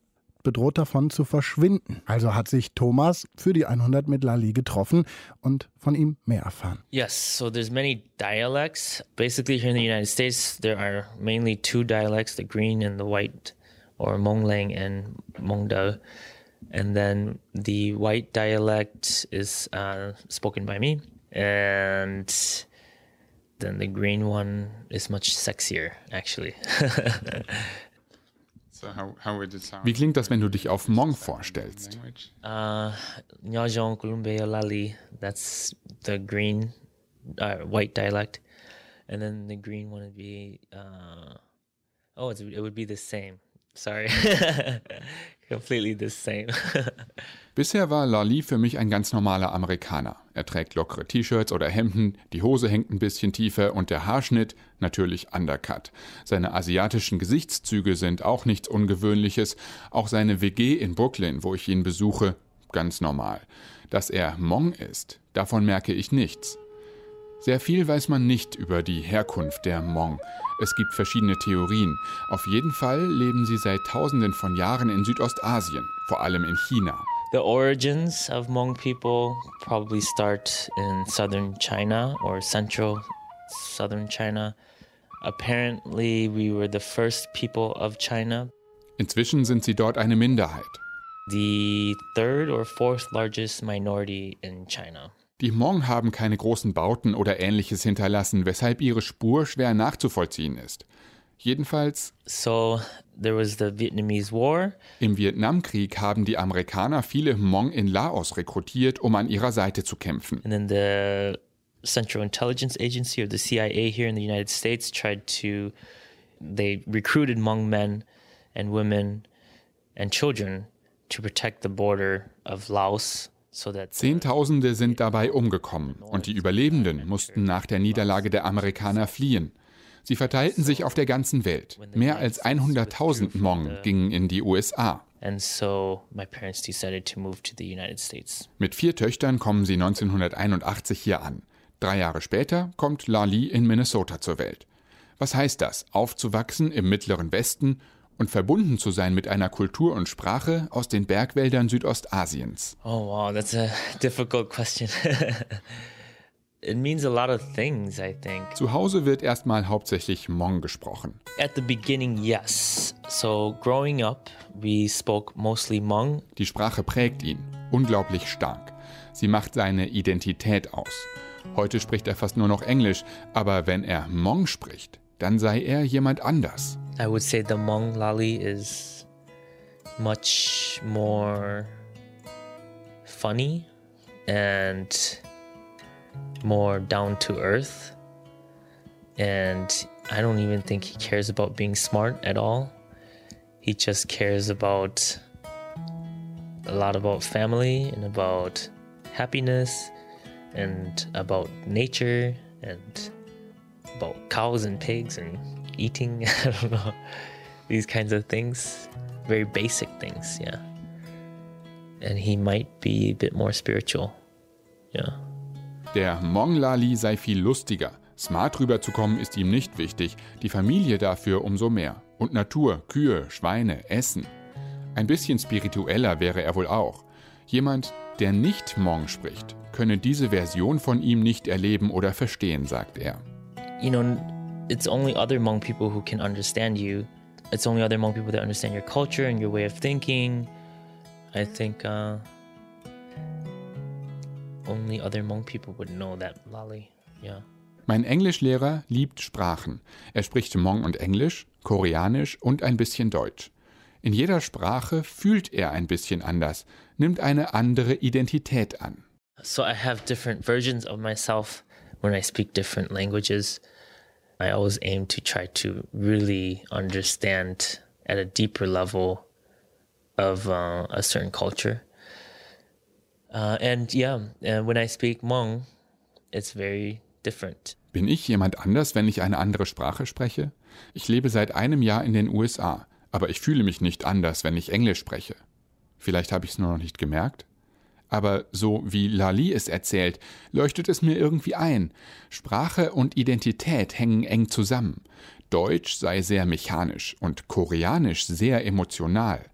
bedroht davon zu verschwinden. Also hat sich Thomas für die 100 mit Lali getroffen und von ihm mehr erfahren. Yes, so there's many dialects. Basically here in the United States there are mainly two dialects, the green and the white or Hmonglang and Hmongdao. And then the white dialect is uh, spoken by me, and then the green one is much sexier, actually. [laughs] how would it sound Wie klingt das, wenn du dich auf Hmong vorstellst? Uh, Nyajong Kulumbe that's the green, uh, white dialect. And then the green one would be, uh, oh, it's, it would be the same. Sorry. [laughs] Completely the same. [laughs] Bisher war Lali für mich ein ganz normaler Amerikaner. Er trägt lockere T-Shirts oder Hemden, die Hose hängt ein bisschen tiefer und der Haarschnitt natürlich undercut. Seine asiatischen Gesichtszüge sind auch nichts Ungewöhnliches. Auch seine WG in Brooklyn, wo ich ihn besuche, ganz normal. Dass er Hmong ist, davon merke ich nichts. Sehr viel weiß man nicht über die Herkunft der Hmong. Es gibt verschiedene Theorien. Auf jeden Fall leben sie seit Tausenden von Jahren in Südostasien, vor allem in China. the origins of Hmong people probably start in southern China or central southern China. Apparently, we were the first people of China. Inzwischen sind sie dort eine Minderheit. The third or fourth largest minority in China. Die Hmong haben keine großen Bauten oder ähnliches hinterlassen, weshalb ihre Spur schwer nachzuvollziehen ist. Jedenfalls So there was the Vietnamese War. im Vietnamkrieg haben die Amerikaner viele Hmong in Laos rekrutiert, um an ihrer Seite zu kämpfen. And then the Central Intelligence Agency or the CIA here in the United States tried to, they recruited Hmong men and women and children to protect the border of Laos Zehntausende sind dabei umgekommen und die Überlebenden mussten nach der Niederlage der Amerikaner fliehen. Sie verteilten sich auf der ganzen Welt. Mehr als 100.000 Hmong gingen in die USA. Mit vier Töchtern kommen sie 1981 hier an. Drei Jahre später kommt Lali in Minnesota zur Welt. Was heißt das, aufzuwachsen im mittleren Westen und verbunden zu sein mit einer Kultur und Sprache aus den Bergwäldern Südostasiens? Oh wow, that's a difficult question. [laughs] it means a lot of things, I think. Zu Hause wird erstmal hauptsächlich Hmong gesprochen. At the beginning, yes. So growing up, we spoke mostly Hmong. Die Sprache prägt ihn, unglaublich stark. Sie macht seine Identität aus. Heute spricht er fast nur noch Englisch, aber wenn er Hmong spricht, dann sei er jemand anders. I would say the Hmong Lali is much more funny and more down to earth. And I don't even think he cares about being smart at all. He just cares about a lot about family and about happiness and about nature and about cows and pigs and eating. [laughs] I don't know. These kinds of things. Very basic things, yeah. And he might be a bit more spiritual. Yeah. Der Hmong Lali sei viel lustiger. Smart rüberzukommen ist ihm nicht wichtig, die Familie dafür umso mehr. Und Natur, Kühe, Schweine, Essen. Ein bisschen spiritueller wäre er wohl auch. Jemand, der nicht Hmong spricht, könne diese Version von ihm nicht erleben oder verstehen, sagt er. You know, it's only other Hmong people who can understand you. It's only other Hmong people that understand your culture and your way of thinking. I think uh, only other Hmong people would know that Lali. Yeah. Mein Englischlehrer liebt Sprachen. Er spricht Hmong und Englisch, Koreanisch und ein bisschen Deutsch. In jeder Sprache fühlt er ein bisschen anders, nimmt eine andere Identität an. So I have different versions of myself when I speak different languages. I always aim to try to really understand at a deeper level of uh, a certain culture. Uh, and yeah, and when I speak Hmong, it's very different. Bin ich jemand anders, wenn ich eine andere Sprache spreche? Ich lebe seit einem Jahr in den USA, aber ich fühle mich nicht anders, wenn ich Englisch spreche. Vielleicht habe ich es nur noch nicht gemerkt? Aber so wie Lali es erzählt, leuchtet es mir irgendwie ein. Sprache und Identität hängen eng zusammen. Deutsch sei sehr mechanisch und Koreanisch sehr emotional.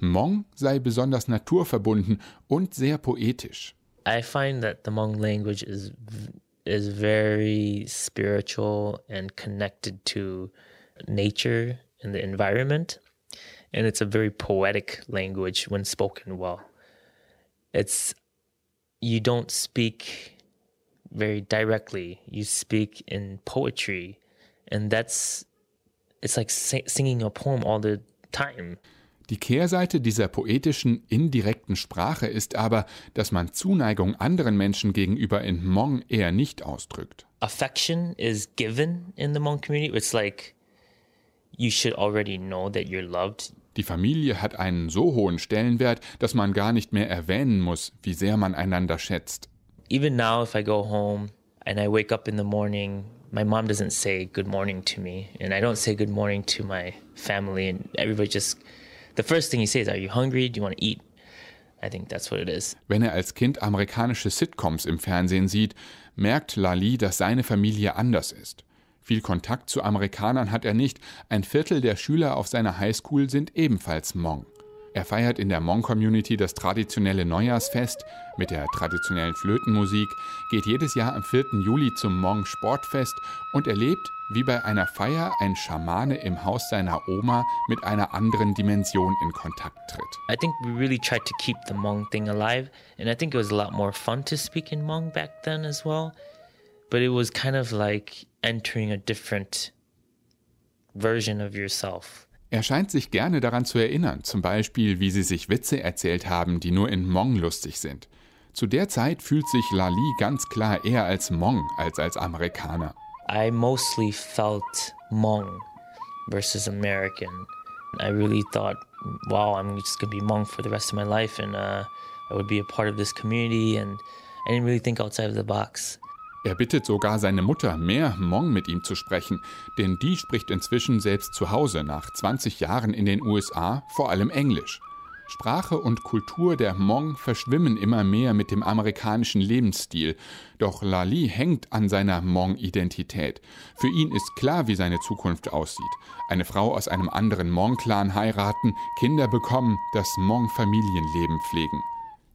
Hmong sei besonders naturverbunden und sehr poetisch. I find that the Hmong language is is very spiritual and connected to nature and the environment, and it's a very poetic language when spoken well. It's you don't speak very directly. You speak in poetry, and that's it's like si- singing a poem all the time. Die Kehrseite dieser poetischen, indirekten Sprache ist aber, dass man Zuneigung anderen Menschen gegenüber in Hmong eher nicht ausdrückt. Affection is given in the Hmong community. It's like you should already know that you're loved. Die Familie hat einen so hohen Stellenwert, dass man gar nicht mehr erwähnen muss, wie sehr man einander schätzt. Even now, if I go home and I wake up in the morning, my mom doesn't say good morning to me, and I don't say good morning to my family, and everybody just, the first thing he says, Are you hungry? Do you want to eat? I think that's what it is. Wenn er als Kind amerikanische Sitcoms im Fernsehen sieht, merkt Lali, dass seine Familie anders ist. Viel Kontakt zu Amerikanern hat er nicht. Ein Viertel der Schüler auf seiner Highschool sind ebenfalls Hmong. Er feiert in der Hmong-Community das traditionelle Neujahrsfest mit der traditionellen Flötenmusik, geht jedes Jahr am 4. Juli zum Hmong-Sportfest und erlebt, wie bei einer Feier ein Schamane im Haus seiner Oma mit einer anderen Dimension in Kontakt tritt. I think we really tried to keep the Hmong thing alive, and I think it was a lot more fun to speak in Hmong back then as well. But it was kind of like entering a different version of yourself. Er scheint sich gerne daran zu erinnern, zum Beispiel, wie sie sich Witze erzählt haben, die nur in Hmong lustig sind. Zu der Zeit fühlt sich Lali ganz klar eher als Hmong als als Amerikaner. I mostly felt Hmong versus American. I really thought, wow, I'm just gonna be Hmong for the rest of my life, and uh, I would be a part of this community. And I didn't really think outside of the box. Er bittet sogar seine Mutter, mehr Hmong mit ihm zu sprechen, denn die spricht inzwischen selbst zu Hause nach 20 Jahren in den USA vor allem Englisch. Sprache und Kultur der Hmong verschwimmen immer mehr mit dem amerikanischen Lebensstil, doch Lali hängt an seiner Hmong-Identität. Für ihn ist klar, wie seine Zukunft aussieht. Eine Frau aus einem anderen Hmong-Clan heiraten, Kinder bekommen, das Hmong-Familienleben pflegen.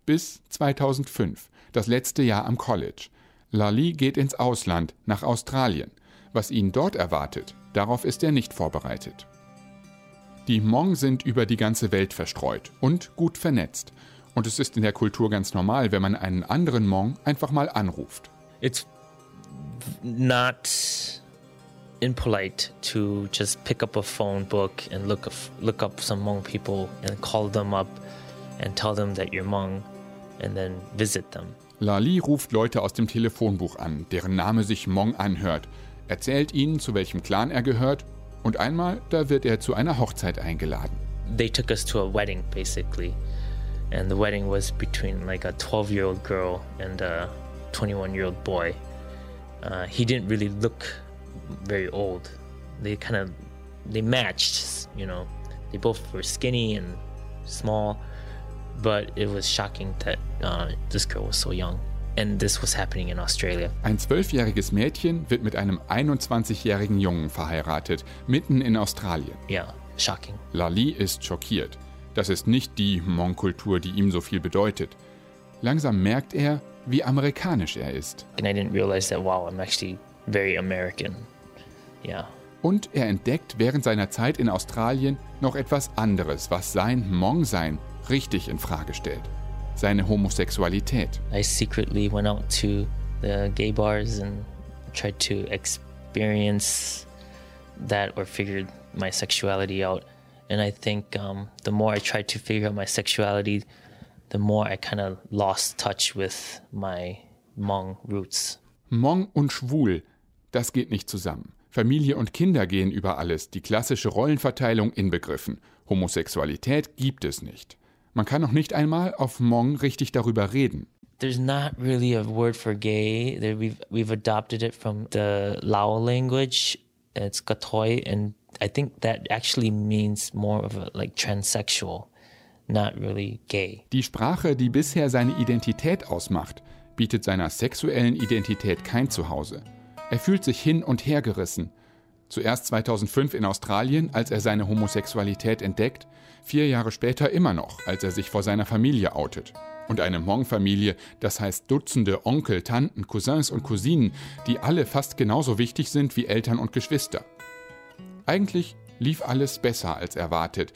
Bis 2005, das letzte Jahr am College. Lali geht ins Ausland, nach Australien. Was ihn dort erwartet, darauf ist er nicht vorbereitet. Die Hmong sind über die ganze Welt verstreut und gut vernetzt. Und es ist in der Kultur ganz normal, wenn man einen anderen Hmong einfach mal anruft. It's not impolite to just pick up a phone book and look look up some Hmong people and call them up and tell them that you're Hmong and then visit them. Lali ruft Leute aus dem Telefonbuch an, deren Name sich Hmong anhört, erzählt ihnen, zu welchem Clan er gehört und einmal, da wird er zu einer Hochzeit eingeladen. They took us to a wedding basically. And the wedding was between like a 12 year old girl and a 21 year old boy. Uh, he didn't really look very old. They kind of they matched, you know. They both were skinny and small, but it was shocking that uh, this girl was so young. And this was happening in Australia. Ein zwölfjähriges Mädchen wird mit einem 21-jährigen Jungen verheiratet, mitten in Australien. Yeah, shocking. Lali ist schockiert. Das ist nicht die Hmong-Kultur, die ihm so viel bedeutet. Langsam merkt er, wie amerikanisch er ist. And I didn't realize that, wow, I'm actually very American. Yeah. Und er entdeckt während seiner Zeit in Australien noch etwas anderes, was sein Hmong-Sein richtig in Frage stellt. Seine Homosexualität. I secretly went out to the gay bars and tried to experience that or figured my sexuality out. And I think um, the more I tried to figure out my sexuality, the more I kind of lost touch with my Hmong roots. Hmong und schwul, das geht nicht zusammen. Familie und Kinder gehen über alles, die klassische Rollenverteilung inbegriffen. Homosexualität gibt es nicht. Man kann noch nicht einmal auf Hmong richtig darüber reden. There's not really a word for gay. We've we've adopted it from the Lao language. It's katoi, and I think that actually means more of a like transsexual, not really gay. Die Sprache, die bisher seine Identität ausmacht, bietet seiner sexuellen Identität kein Zuhause. Er fühlt sich hin und her gerissen. Zuerst 2005 in Australien, als er seine Homosexualität entdeckt, vier Jahre später immer noch, als er sich vor seiner Familie outet. Und eine Hmong-Familie, das heißt Dutzende Onkel, Tanten, Cousins und Cousinen, die alle fast genauso wichtig sind wie Eltern und Geschwister. Eigentlich lief alles besser als erwartet.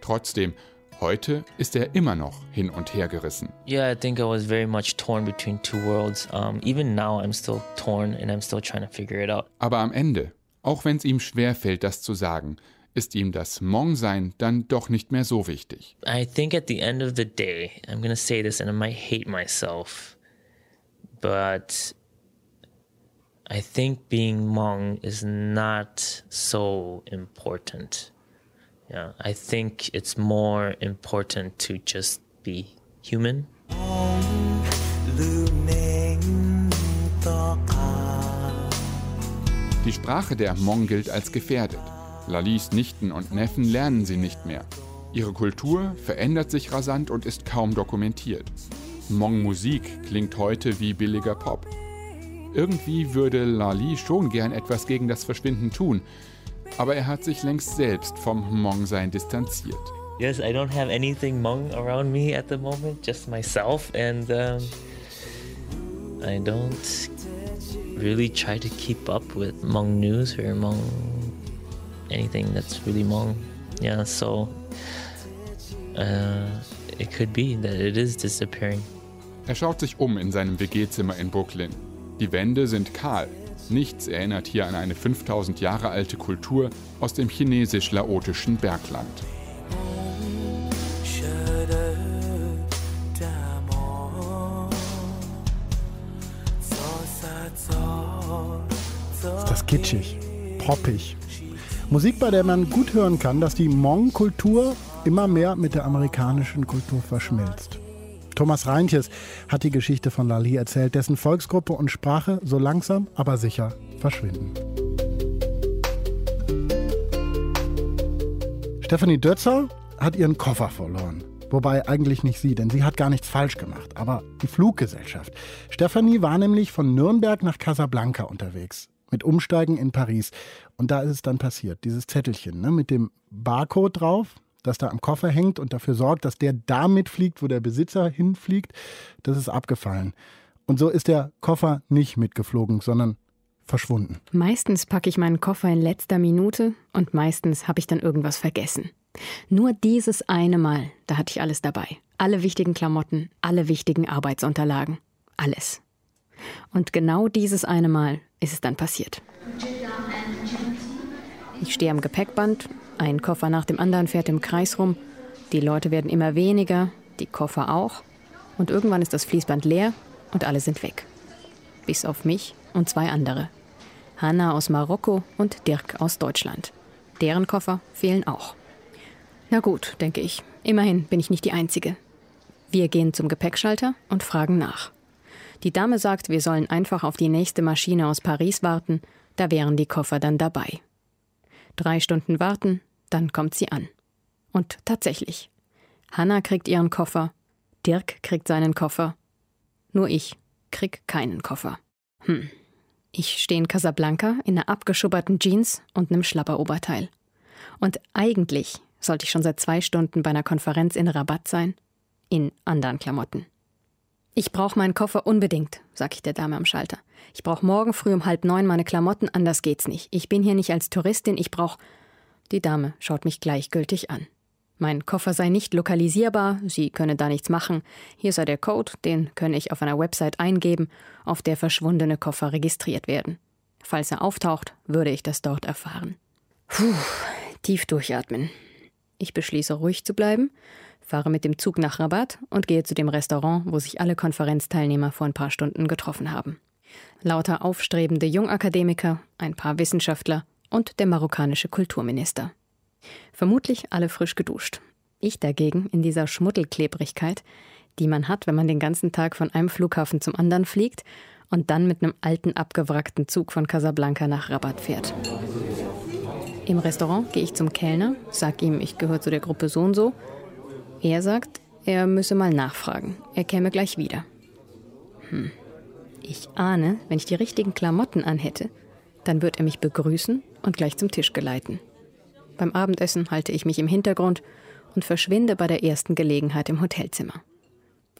Trotzdem, heute ist er immer noch hin und her gerissen. Yeah, I think I was very much torn between two worlds. Um, even now, I'm still torn and I'm still trying to figure it out. Aber am Ende, auch wenn es ihm schwer fällt, das zu sagen, ist ihm das Hmong-Sein dann doch nicht mehr so wichtig. I think at the end of the day, I'm gonna say this and I might hate myself, but I think being Hmong is not so important. Yeah, I think it's more important to just be human. Die Sprache der Hmong gilt als gefährdet. Lalis Nichten und Neffen lernen sie nicht mehr. Ihre Kultur verändert sich rasant und ist kaum dokumentiert. Hmong-Musik klingt heute wie billiger Pop. Irgendwie würde Lali schon gern etwas gegen das Verschwinden tun, aber er hat sich längst selbst vom Hmong-Sein distanziert. Yes, I don't have anything Hmong around me at the moment, just myself, and um, I don't really try to keep up with Hmong news or Hmong anything that's really Hmong. Yeah, so uh, it could be that it is disappearing. Er schaut sich um in seinem WG-Zimmer in Brooklyn. Die Wände sind kahl. Nichts erinnert hier an eine 5000 Jahre alte Kultur aus dem chinesisch-laotischen Bergland. Kitschig, poppig. Musik, bei der man gut hören kann, dass die Hmong-Kultur immer mehr mit der amerikanischen Kultur verschmilzt. Thomas Reintjes hat die Geschichte von Lali erzählt, dessen Volksgruppe und Sprache so langsam, aber sicher verschwinden. Stephanie Dötzer hat ihren Koffer verloren. Wobei eigentlich nicht sie, denn sie hat gar nichts falsch gemacht, aber die Fluggesellschaft. Stephanie war nämlich von Nürnberg nach Casablanca unterwegs, mit Umsteigen in Paris. Und da ist es dann passiert, dieses Zettelchen ne, mit dem Barcode drauf, das da am Koffer hängt und dafür sorgt, dass der da mitfliegt, wo der Besitzer hinfliegt, das ist abgefallen. Und so ist der Koffer nicht mitgeflogen, sondern verschwunden. Meistens packe ich meinen Koffer in letzter Minute und meistens habe ich dann irgendwas vergessen. Nur dieses eine Mal, da hatte ich alles dabei. Alle wichtigen Klamotten, alle wichtigen Arbeitsunterlagen. Alles. Und genau dieses eine Mal ist es dann passiert. Ich stehe am Gepäckband, ein Koffer nach dem anderen fährt im Kreis rum, die Leute werden immer weniger, die Koffer auch, und irgendwann ist das Fließband leer und alle sind weg. Bis auf mich und zwei andere. Hanna aus Marokko und Dirk aus Deutschland. Deren Koffer fehlen auch. Na gut, denke ich. Immerhin bin ich nicht die Einzige. Wir gehen zum Gepäckschalter und fragen nach. Die Dame sagt, wir sollen einfach auf die nächste Maschine aus Paris warten, da wären die Koffer dann dabei. Drei Stunden warten, dann kommt sie an. Und tatsächlich. Hanna kriegt ihren Koffer, Dirk kriegt seinen Koffer. Nur ich krieg keinen Koffer. Hm. Ich stehe in Casablanca in einer abgeschubberten Jeans und einem Schlapperoberteil. Und eigentlich sollte ich schon seit zwei Stunden bei einer Konferenz in Rabatt sein. In anderen Klamotten. Ich brauche meinen Koffer unbedingt, sag ich der Dame am Schalter. Ich brauche morgen früh um halb neun meine Klamotten, anders geht's nicht. Ich bin hier nicht als Touristin, ich brauche. Die Dame schaut mich gleichgültig an. Mein Koffer sei nicht lokalisierbar, sie könne da nichts machen. Hier sei der Code, den könne ich auf einer Website eingeben, auf der verschwundene Koffer registriert werden. Falls er auftaucht, würde ich das dort erfahren. Puh, tief durchatmen. Ich beschließe ruhig zu bleiben, fahre mit dem Zug nach Rabat und gehe zu dem Restaurant, wo sich alle Konferenzteilnehmer vor ein paar Stunden getroffen haben. Lauter aufstrebende Jungakademiker, ein paar Wissenschaftler und der marokkanische Kulturminister. Vermutlich alle frisch geduscht. Ich dagegen in dieser Schmuddelklebrigkeit, die man hat, wenn man den ganzen Tag von einem Flughafen zum anderen fliegt und dann mit einem alten abgewrackten Zug von Casablanca nach Rabat fährt. Im Restaurant gehe ich zum Kellner, sag ihm, ich gehöre zu der Gruppe so und so. Er sagt, er müsse mal nachfragen. Er käme gleich wieder. Hm. Ich ahne, wenn ich die richtigen Klamotten anhätte, dann wird er mich begrüßen und gleich zum Tisch geleiten. Beim Abendessen halte ich mich im Hintergrund und verschwinde bei der ersten Gelegenheit im Hotelzimmer.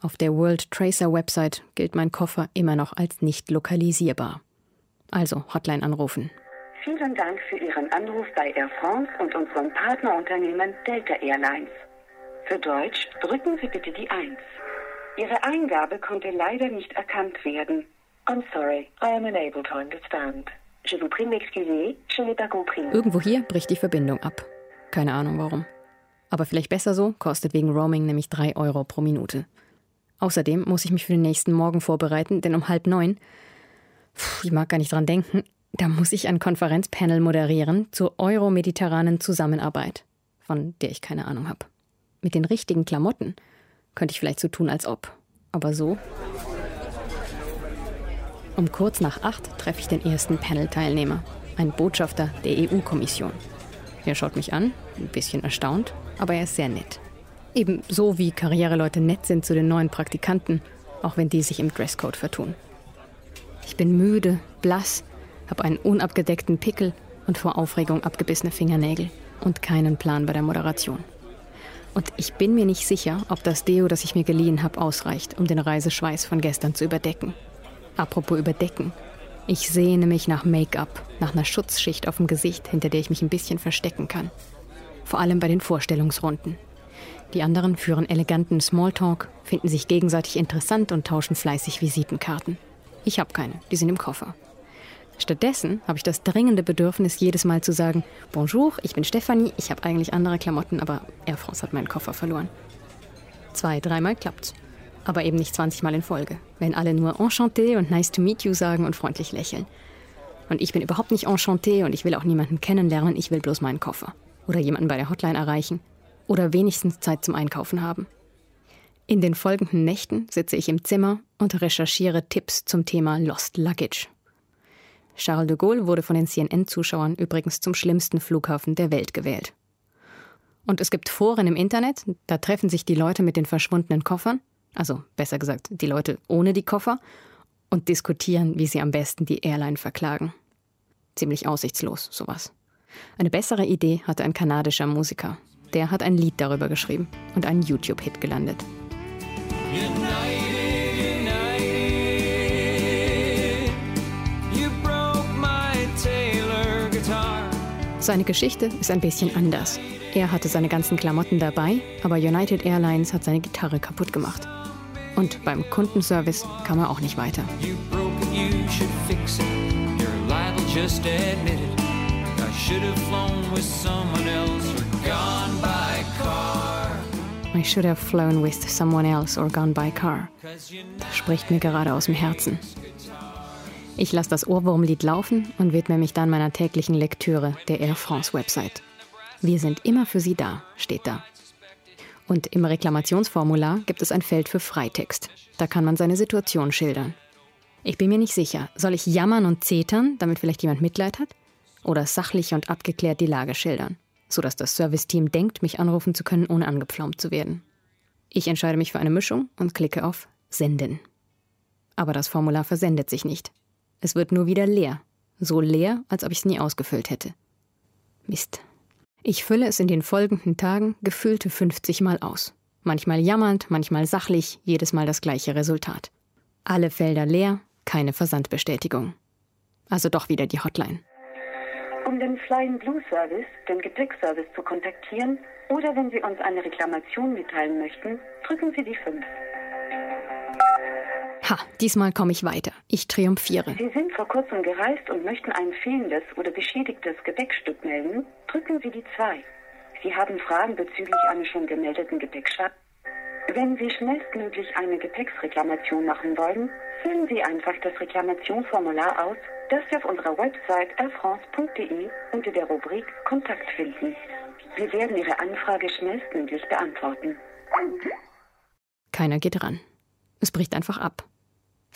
Auf der World Tracer Website gilt mein Koffer immer noch als nicht lokalisierbar. Also Hotline anrufen. Vielen Dank für Ihren Anruf bei Air France und unserem Partnerunternehmen Delta Airlines. Für Deutsch drücken Sie bitte die 1. Ihre Eingabe konnte leider nicht erkannt werden. I'm sorry, I am unable to understand. Je vous prie m'excuser, je n'ai pas compris. Irgendwo hier bricht die Verbindung ab. Keine Ahnung warum. Aber vielleicht besser so, kostet wegen Roaming nämlich 3 Euro pro Minute. Außerdem muss ich mich für den nächsten Morgen vorbereiten, denn um halb neun, ich mag gar nicht dran denken, da muss ich ein Konferenzpanel moderieren zur euro-mediterranen Zusammenarbeit, von der ich keine Ahnung habe. Mit den richtigen Klamotten könnte ich vielleicht so tun, als ob. Aber so. Um kurz nach acht treffe ich den ersten Panel-Teilnehmer, ein Botschafter der EU-Kommission. Er schaut mich an, ein bisschen erstaunt, aber er ist sehr nett. Ebenso wie Karriereleute nett sind zu den neuen Praktikanten, auch wenn die sich im Dresscode vertun. Ich bin müde, blass, habe einen unabgedeckten Pickel und vor Aufregung abgebissene Fingernägel und keinen Plan bei der Moderation. Und ich bin mir nicht sicher, ob das Deo, das ich mir geliehen habe, ausreicht, um den Reiseschweiß von gestern zu überdecken. Apropos überdecken. Ich sehne mich nach Make-up, nach einer Schutzschicht auf dem Gesicht, hinter der ich mich ein bisschen verstecken kann. Vor allem bei den Vorstellungsrunden. Die anderen führen eleganten Smalltalk, finden sich gegenseitig interessant und tauschen fleißig Visitenkarten. Ich habe keine, die sind im Koffer. Stattdessen habe ich das dringende Bedürfnis, jedes Mal zu sagen, Bonjour, ich bin Stefanie, ich habe eigentlich andere Klamotten, aber Air France hat meinen Koffer verloren. Zwei, dreimal klappt's. Aber eben nicht 20 Mal in Folge, wenn alle nur Enchanté und Nice to meet you sagen und freundlich lächeln. Und ich bin überhaupt nicht Enchanté und ich will auch niemanden kennenlernen, ich will bloß meinen Koffer. Oder jemanden bei der Hotline erreichen oder wenigstens Zeit zum Einkaufen haben. In den folgenden Nächten sitze ich im Zimmer und recherchiere Tipps zum Thema Lost Luggage. Charles de Gaulle wurde von den CNN-Zuschauern übrigens zum schlimmsten Flughafen der Welt gewählt. Und es gibt Foren im Internet, da treffen sich die Leute mit den verschwundenen Koffern, also besser gesagt die Leute ohne die Koffer, und diskutieren, wie sie am besten die Airline verklagen. Ziemlich aussichtslos, sowas. Eine bessere Idee hatte ein kanadischer Musiker, der hat ein Lied darüber geschrieben und einen YouTube-Hit gelandet. Seine Geschichte ist ein bisschen anders. Er hatte seine ganzen Klamotten dabei, aber United Airlines hat seine Gitarre kaputt gemacht. Und beim Kundenservice kam er auch nicht weiter. I should have flown with someone else or gone by car. Das spricht mir gerade aus dem Herzen. Ich lasse das Ohrwurmlied laufen und widme mich dann meiner täglichen Lektüre der Air France Website. Wir sind immer für Sie da, steht da. Und im Reklamationsformular gibt es ein Feld für Freitext. Da kann man seine Situation schildern. Ich bin mir nicht sicher, soll ich jammern und zetern, damit vielleicht jemand Mitleid hat? oder sachlich und abgeklärt die Lage schildern, sodass das Serviceteam denkt, mich anrufen zu können, ohne angepflaumt zu werden. Ich entscheide mich für eine Mischung und klicke auf Senden. Aber das Formular versendet sich nicht. Es wird nur wieder leer. So leer, als ob ich es nie ausgefüllt hätte. Mist. Ich fülle es in den folgenden Tagen gefühlte 50 Mal aus. Manchmal jammernd, manchmal sachlich, jedes Mal das gleiche Resultat. Alle Felder leer, keine Versandbestätigung. Also doch wieder die Hotline um den Flying Blue Service, den Gepäckservice, zu kontaktieren oder wenn Sie uns eine Reklamation mitteilen möchten, drücken Sie die 5. Ha, diesmal komme ich weiter. Ich triumphiere. Sie sind vor kurzem gereist und möchten ein fehlendes oder beschädigtes Gepäckstück melden, drücken Sie die 2. Sie haben Fragen bezüglich eines schon gemeldeten Gepäckschatz. Wenn Sie schnellstmöglich eine Gepäcksreklamation machen wollen, füllen Sie einfach das Reklamationsformular aus das Sie auf unserer Website airfrance.de unter der Rubrik Kontakt finden. Wir werden Ihre Anfrage schnellstmöglich beantworten. Keiner geht ran. Es bricht einfach ab.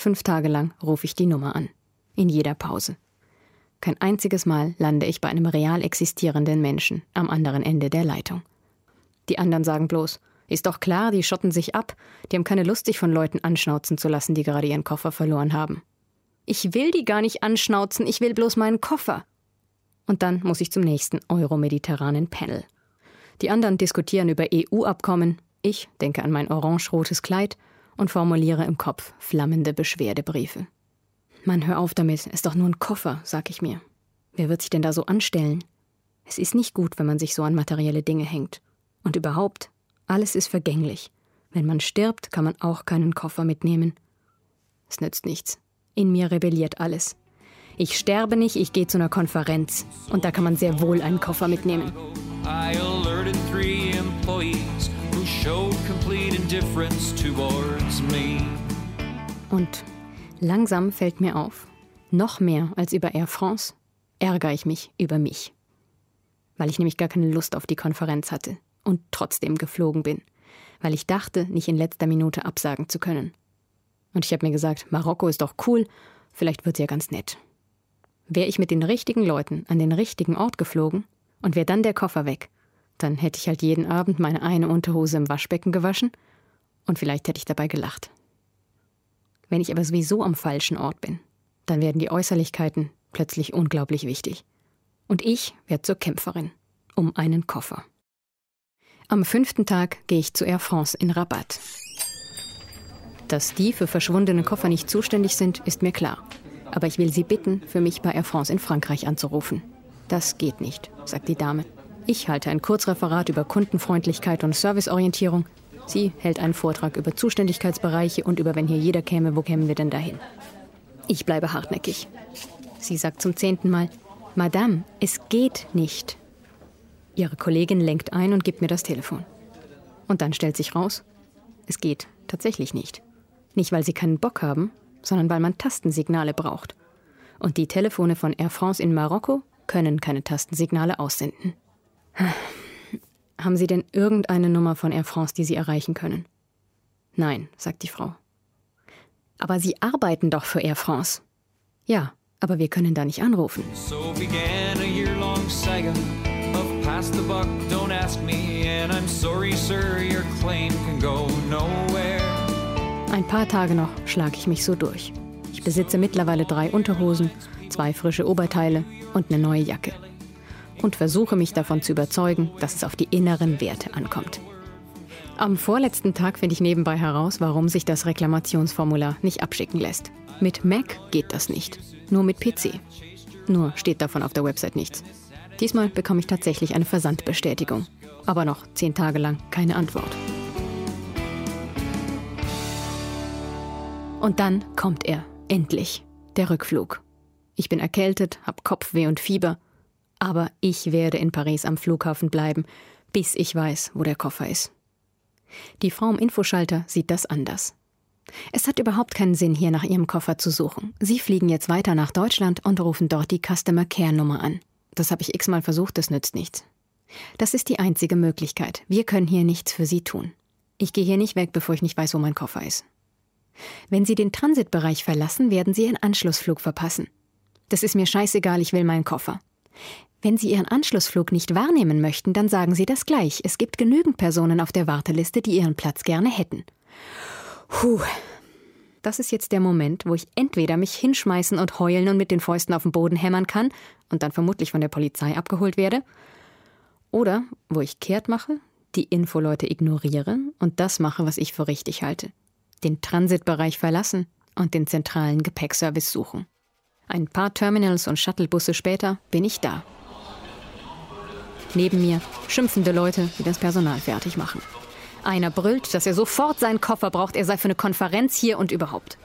Fünf Tage lang rufe ich die Nummer an. In jeder Pause. Kein einziges Mal lande ich bei einem real existierenden Menschen am anderen Ende der Leitung. Die anderen sagen bloß, ist doch klar, die schotten sich ab, die haben keine Lust, sich von Leuten anschnauzen zu lassen, die gerade ihren Koffer verloren haben. Ich will die gar nicht anschnauzen, ich will bloß meinen Koffer. Und dann muss ich zum nächsten euromediterranen Panel. Die anderen diskutieren über EU-Abkommen, ich denke an mein orange-rotes Kleid und formuliere im Kopf flammende Beschwerdebriefe. Mann, hör auf damit, ist doch nur ein Koffer, sag ich mir. Wer wird sich denn da so anstellen? Es ist nicht gut, wenn man sich so an materielle Dinge hängt. Und überhaupt, alles ist vergänglich. Wenn man stirbt, kann man auch keinen Koffer mitnehmen. Es nützt nichts. In mir rebelliert alles. Ich sterbe nicht, ich gehe zu einer Konferenz. Und da kann man sehr wohl einen Koffer mitnehmen. Indifference towards me. Und langsam fällt mir auf, noch mehr als über Air France ärgere ich mich über mich. Weil ich nämlich gar keine Lust auf die Konferenz hatte und trotzdem geflogen bin. Weil ich dachte, nicht in letzter Minute absagen zu können. Und ich habe mir gesagt, Marokko ist doch cool, vielleicht wird es ja ganz nett. Wäre ich mit den richtigen Leuten an den richtigen Ort geflogen und wäre dann der Koffer weg, dann hätte ich halt jeden Abend meine eine Unterhose im Waschbecken gewaschen und vielleicht hätte ich dabei gelacht. Wenn ich aber sowieso am falschen Ort bin, dann werden die Äußerlichkeiten plötzlich unglaublich wichtig. Und ich werde zur Kämpferin um einen Koffer. Am fünften Tag gehe ich zu Air France in Rabat. Dass die für verschwundene Koffer nicht zuständig sind, ist mir klar. Aber ich will Sie bitten, für mich bei Air France in Frankreich anzurufen. Das geht nicht, sagt die Dame. Ich halte ein Kurzreferat über Kundenfreundlichkeit und Serviceorientierung. Sie hält einen Vortrag über Zuständigkeitsbereiche und über wenn hier jeder käme, wo kämen wir denn dahin? Ich bleibe hartnäckig. Sie sagt zum zehnten Mal, Madame, es geht nicht. Ihre Kollegin lenkt ein und gibt mir das Telefon. Und dann stellt sich raus, es geht tatsächlich nicht. Nicht, weil sie keinen Bock haben, sondern weil man Tastensignale braucht. Und die Telefone von Air France in Marokko können keine Tastensignale aussenden. Haben Sie denn irgendeine Nummer von Air France, die Sie erreichen können? Nein, sagt die Frau. Aber Sie arbeiten doch für Air France. Ja, aber wir können da nicht anrufen. So began a year-long saga of pass the buck, don't ask me, and I'm sorry, sir, your claim can go nowhere. Ein paar Tage noch schlage ich mich so durch. Ich besitze mittlerweile drei Unterhosen, zwei frische Oberteile und eine neue Jacke. Und versuche mich davon zu überzeugen, dass es auf die inneren Werte ankommt. Am vorletzten Tag finde ich nebenbei heraus, warum sich das Reklamationsformular nicht abschicken lässt. Mit Mac geht das nicht, nur mit PC. Nur steht davon auf der Website nichts. Diesmal bekomme ich tatsächlich eine Versandbestätigung, aber noch zehn Tage lang keine Antwort. Und dann kommt er, endlich, der Rückflug. Ich bin erkältet, hab Kopfweh und Fieber, aber ich werde in Paris am Flughafen bleiben, bis ich weiß, wo der Koffer ist. Die Frau im Infoschalter sieht das anders. Es hat überhaupt keinen Sinn, hier nach ihrem Koffer zu suchen. Sie fliegen jetzt weiter nach Deutschland und rufen dort die Customer Care Nummer an. Das habe ich x-mal versucht, das nützt nichts. Das ist die einzige Möglichkeit. Wir können hier nichts für Sie tun. Ich gehe hier nicht weg, bevor ich nicht weiß, wo mein Koffer ist. Wenn Sie den Transitbereich verlassen, werden Sie Ihren Anschlussflug verpassen. Das ist mir scheißegal, ich will meinen Koffer. Wenn Sie Ihren Anschlussflug nicht wahrnehmen möchten, dann sagen Sie das gleich. Es gibt genügend Personen auf der Warteliste, die Ihren Platz gerne hätten. Puh. Das ist jetzt der Moment, wo ich entweder mich hinschmeißen und heulen und mit den Fäusten auf den Boden hämmern kann und dann vermutlich von der Polizei abgeholt werde, oder wo ich kehrt mache, die Infoleute ignoriere und das mache, was ich für richtig halte den Transitbereich verlassen und den zentralen Gepäckservice suchen. Ein paar Terminals und Shuttlebusse später bin ich da. Neben mir schimpfende Leute, die das Personal fertig machen. Einer brüllt, dass er sofort seinen Koffer braucht, er sei für eine Konferenz hier und überhaupt.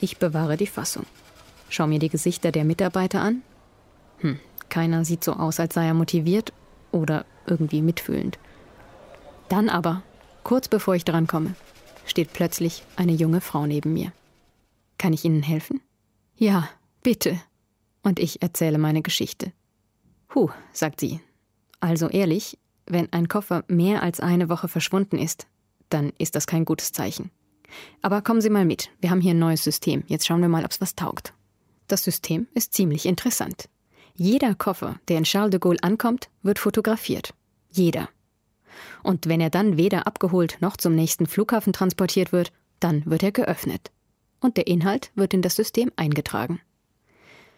Ich bewahre die Fassung. Schau mir die Gesichter der Mitarbeiter an. Hm, keiner sieht so aus, als sei er motiviert oder irgendwie mitfühlend. Dann aber, kurz bevor ich drankomme, steht plötzlich eine junge Frau neben mir. Kann ich Ihnen helfen? Ja, bitte. Und ich erzähle meine Geschichte. Huh, sagt sie. Also ehrlich, wenn ein Koffer mehr als eine Woche verschwunden ist, dann ist das kein gutes Zeichen. Aber kommen Sie mal mit, wir haben hier ein neues System. Jetzt schauen wir mal, ob es was taugt. Das System ist ziemlich interessant. Jeder Koffer, der in Charles de Gaulle ankommt, wird fotografiert. Jeder. Und wenn er dann weder abgeholt noch zum nächsten Flughafen transportiert wird, dann wird er geöffnet. Und der Inhalt wird in das System eingetragen.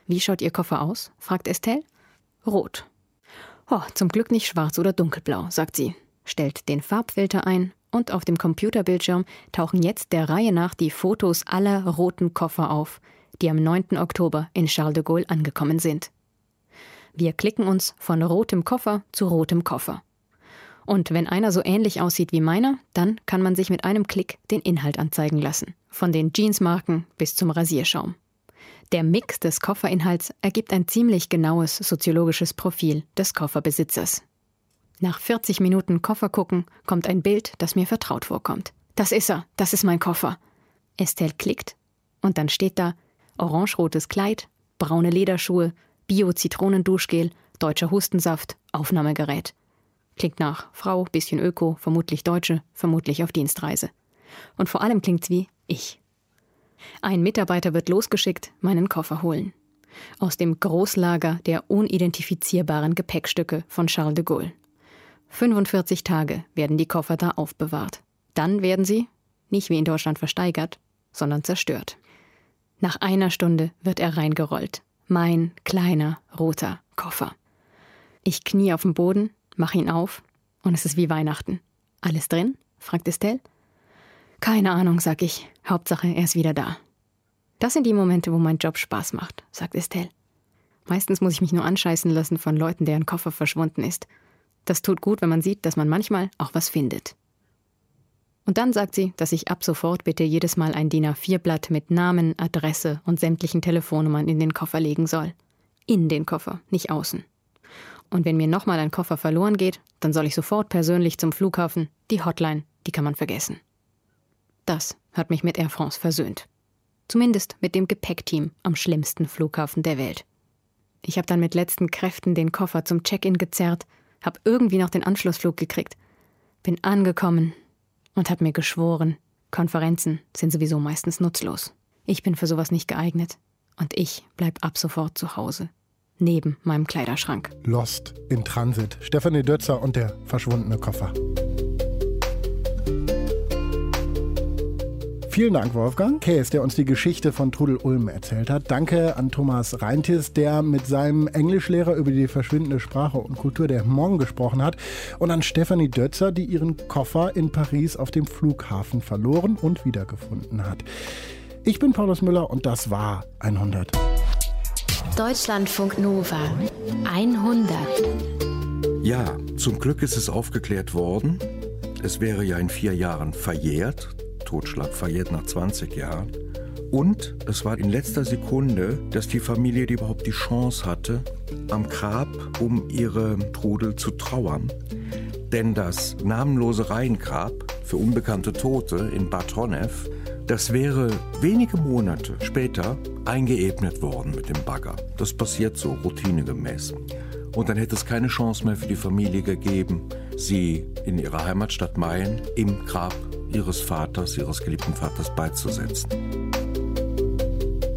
Wie schaut Ihr Koffer aus? fragt Estelle. Rot. Oh, zum Glück nicht schwarz oder dunkelblau, sagt sie, stellt den Farbfilter ein und auf dem Computerbildschirm tauchen jetzt der Reihe nach die Fotos aller roten Koffer auf, die am 9. Oktober in Charles de Gaulle angekommen sind. Wir klicken uns von rotem Koffer zu rotem Koffer. Und wenn einer so ähnlich aussieht wie meiner, dann kann man sich mit einem Klick den Inhalt anzeigen lassen. Von den Jeansmarken bis zum Rasierschaum. Der Mix des Kofferinhalts ergibt ein ziemlich genaues soziologisches Profil des Kofferbesitzers. Nach 40 Minuten Koffer gucken kommt ein Bild, das mir vertraut vorkommt. Das ist er, das ist mein Koffer. Estelle klickt und dann steht da orange-rotes Kleid, braune Lederschuhe, Bio-Zitronenduschgel, deutscher Hustensaft, Aufnahmegerät. Klingt nach Frau, bisschen Öko, vermutlich Deutsche, vermutlich auf Dienstreise. Und vor allem klingt's wie ich. Ein Mitarbeiter wird losgeschickt, meinen Koffer holen. Aus dem Großlager der unidentifizierbaren Gepäckstücke von Charles de Gaulle. 45 Tage werden die Koffer da aufbewahrt. Dann werden sie, nicht wie in Deutschland versteigert, sondern zerstört. Nach einer Stunde wird er reingerollt. Mein kleiner roter Koffer. Ich knie auf dem Boden, mache ihn auf und es ist wie Weihnachten. Alles drin? fragt Estelle. Keine Ahnung, sag ich. Hauptsache, er ist wieder da. Das sind die Momente, wo mein Job Spaß macht, sagt Estelle. Meistens muss ich mich nur anscheißen lassen von Leuten, deren Koffer verschwunden ist. Das tut gut, wenn man sieht, dass man manchmal auch was findet. Und dann sagt sie, dass ich ab sofort bitte jedes Mal ein DIN A4-Blatt mit Namen, Adresse und sämtlichen Telefonnummern in den Koffer legen soll. In den Koffer, nicht außen. Und wenn mir nochmal ein Koffer verloren geht, dann soll ich sofort persönlich zum Flughafen. Die Hotline, die kann man vergessen. Das hat mich mit Air France versöhnt. Zumindest mit dem Gepäckteam am schlimmsten Flughafen der Welt. Ich habe dann mit letzten Kräften den Koffer zum Check-in gezerrt, habe irgendwie noch den Anschlussflug gekriegt, bin angekommen, und hat mir geschworen, Konferenzen sind sowieso meistens nutzlos. Ich bin für sowas nicht geeignet und ich bleib ab sofort zu Hause. Neben meinem Kleiderschrank. Lost in Transit. Stefanie Dötzer und der verschwundene Koffer. Vielen Dank, Wolfgang Käs, der uns die Geschichte von Trudel Ulm erzählt hat. Danke an Thomas Reintis, der mit seinem Englischlehrer über die verschwindende Sprache und Kultur der Hmong gesprochen hat. Und an Stefanie Dötzer, die ihren Koffer in Paris auf dem Flughafen verloren und wiedergefunden hat. Ich bin Paulus Müller und das war 100. Deutschlandfunk Nova 100. Ja, zum Glück ist es aufgeklärt worden. Es wäre ja in vier Jahren verjährt. Totschlag verjährt nach 20 Jahren. Und es war in letzter Sekunde, dass die Familie die überhaupt die Chance hatte, am Grab um ihre Trudel zu trauern. Denn das namenlose Reihengrab für unbekannte Tote in Bad Honnef, das wäre wenige Monate später eingeebnet worden mit dem Bagger. Das passiert so routinegemäß. Und dann hätte es keine Chance mehr für die Familie gegeben, sie in ihrer Heimatstadt Mayen im Grab ihres Vaters, ihres geliebten Vaters beizusetzen.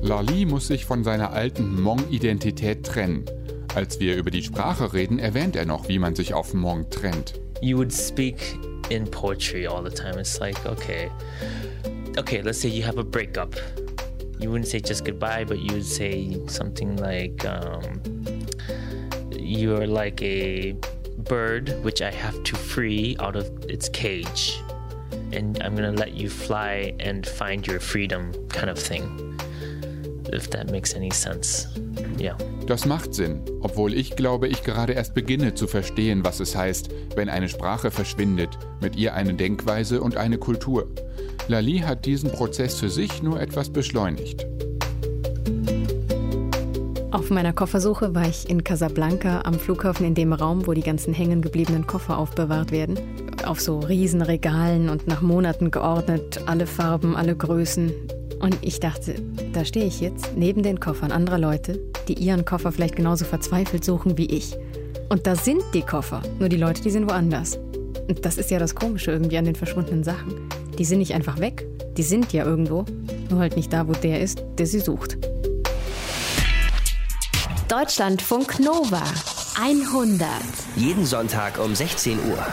Lali muss sich von seiner alten Hmong-Identität trennen. Als wir über die Sprache reden, erwähnt er noch, wie man sich auf Hmong trennt. You would speak in poetry all the time. It's like, okay, okay, let's say you have a breakup. You wouldn't say just goodbye, but you would say something like, um, you're like a bird which I have to free out of its cage. And I'm gonna let you fly and find your freedom, kind of thing. If that makes any sense. Yeah. Das macht Sinn, obwohl ich glaube, ich gerade erst beginne zu verstehen, was es heißt, wenn eine Sprache verschwindet, mit ihr eine Denkweise und eine Kultur. Lali hat diesen Prozess für sich nur etwas beschleunigt. Auf meiner Koffersuche war ich in Casablanca am Flughafen in dem Raum, wo die ganzen hängen gebliebenen Koffer aufbewahrt werden. Auf so Riesenregalen und nach Monaten geordnet, alle Farben, alle Größen. Und ich dachte, da stehe ich jetzt neben den Koffern anderer Leute, die ihren Koffer vielleicht genauso verzweifelt suchen wie ich. Und da sind die Koffer, nur die Leute, die sind woanders. Und das ist ja das Komische irgendwie an den verschwundenen Sachen. Die sind nicht einfach weg, die sind ja irgendwo, nur halt nicht da, wo der ist, der sie sucht. Deutschlandfunk Nova 100. Jeden Sonntag um 16 Uhr.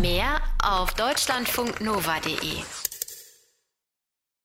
Mehr auf deutschlandfunknova.de.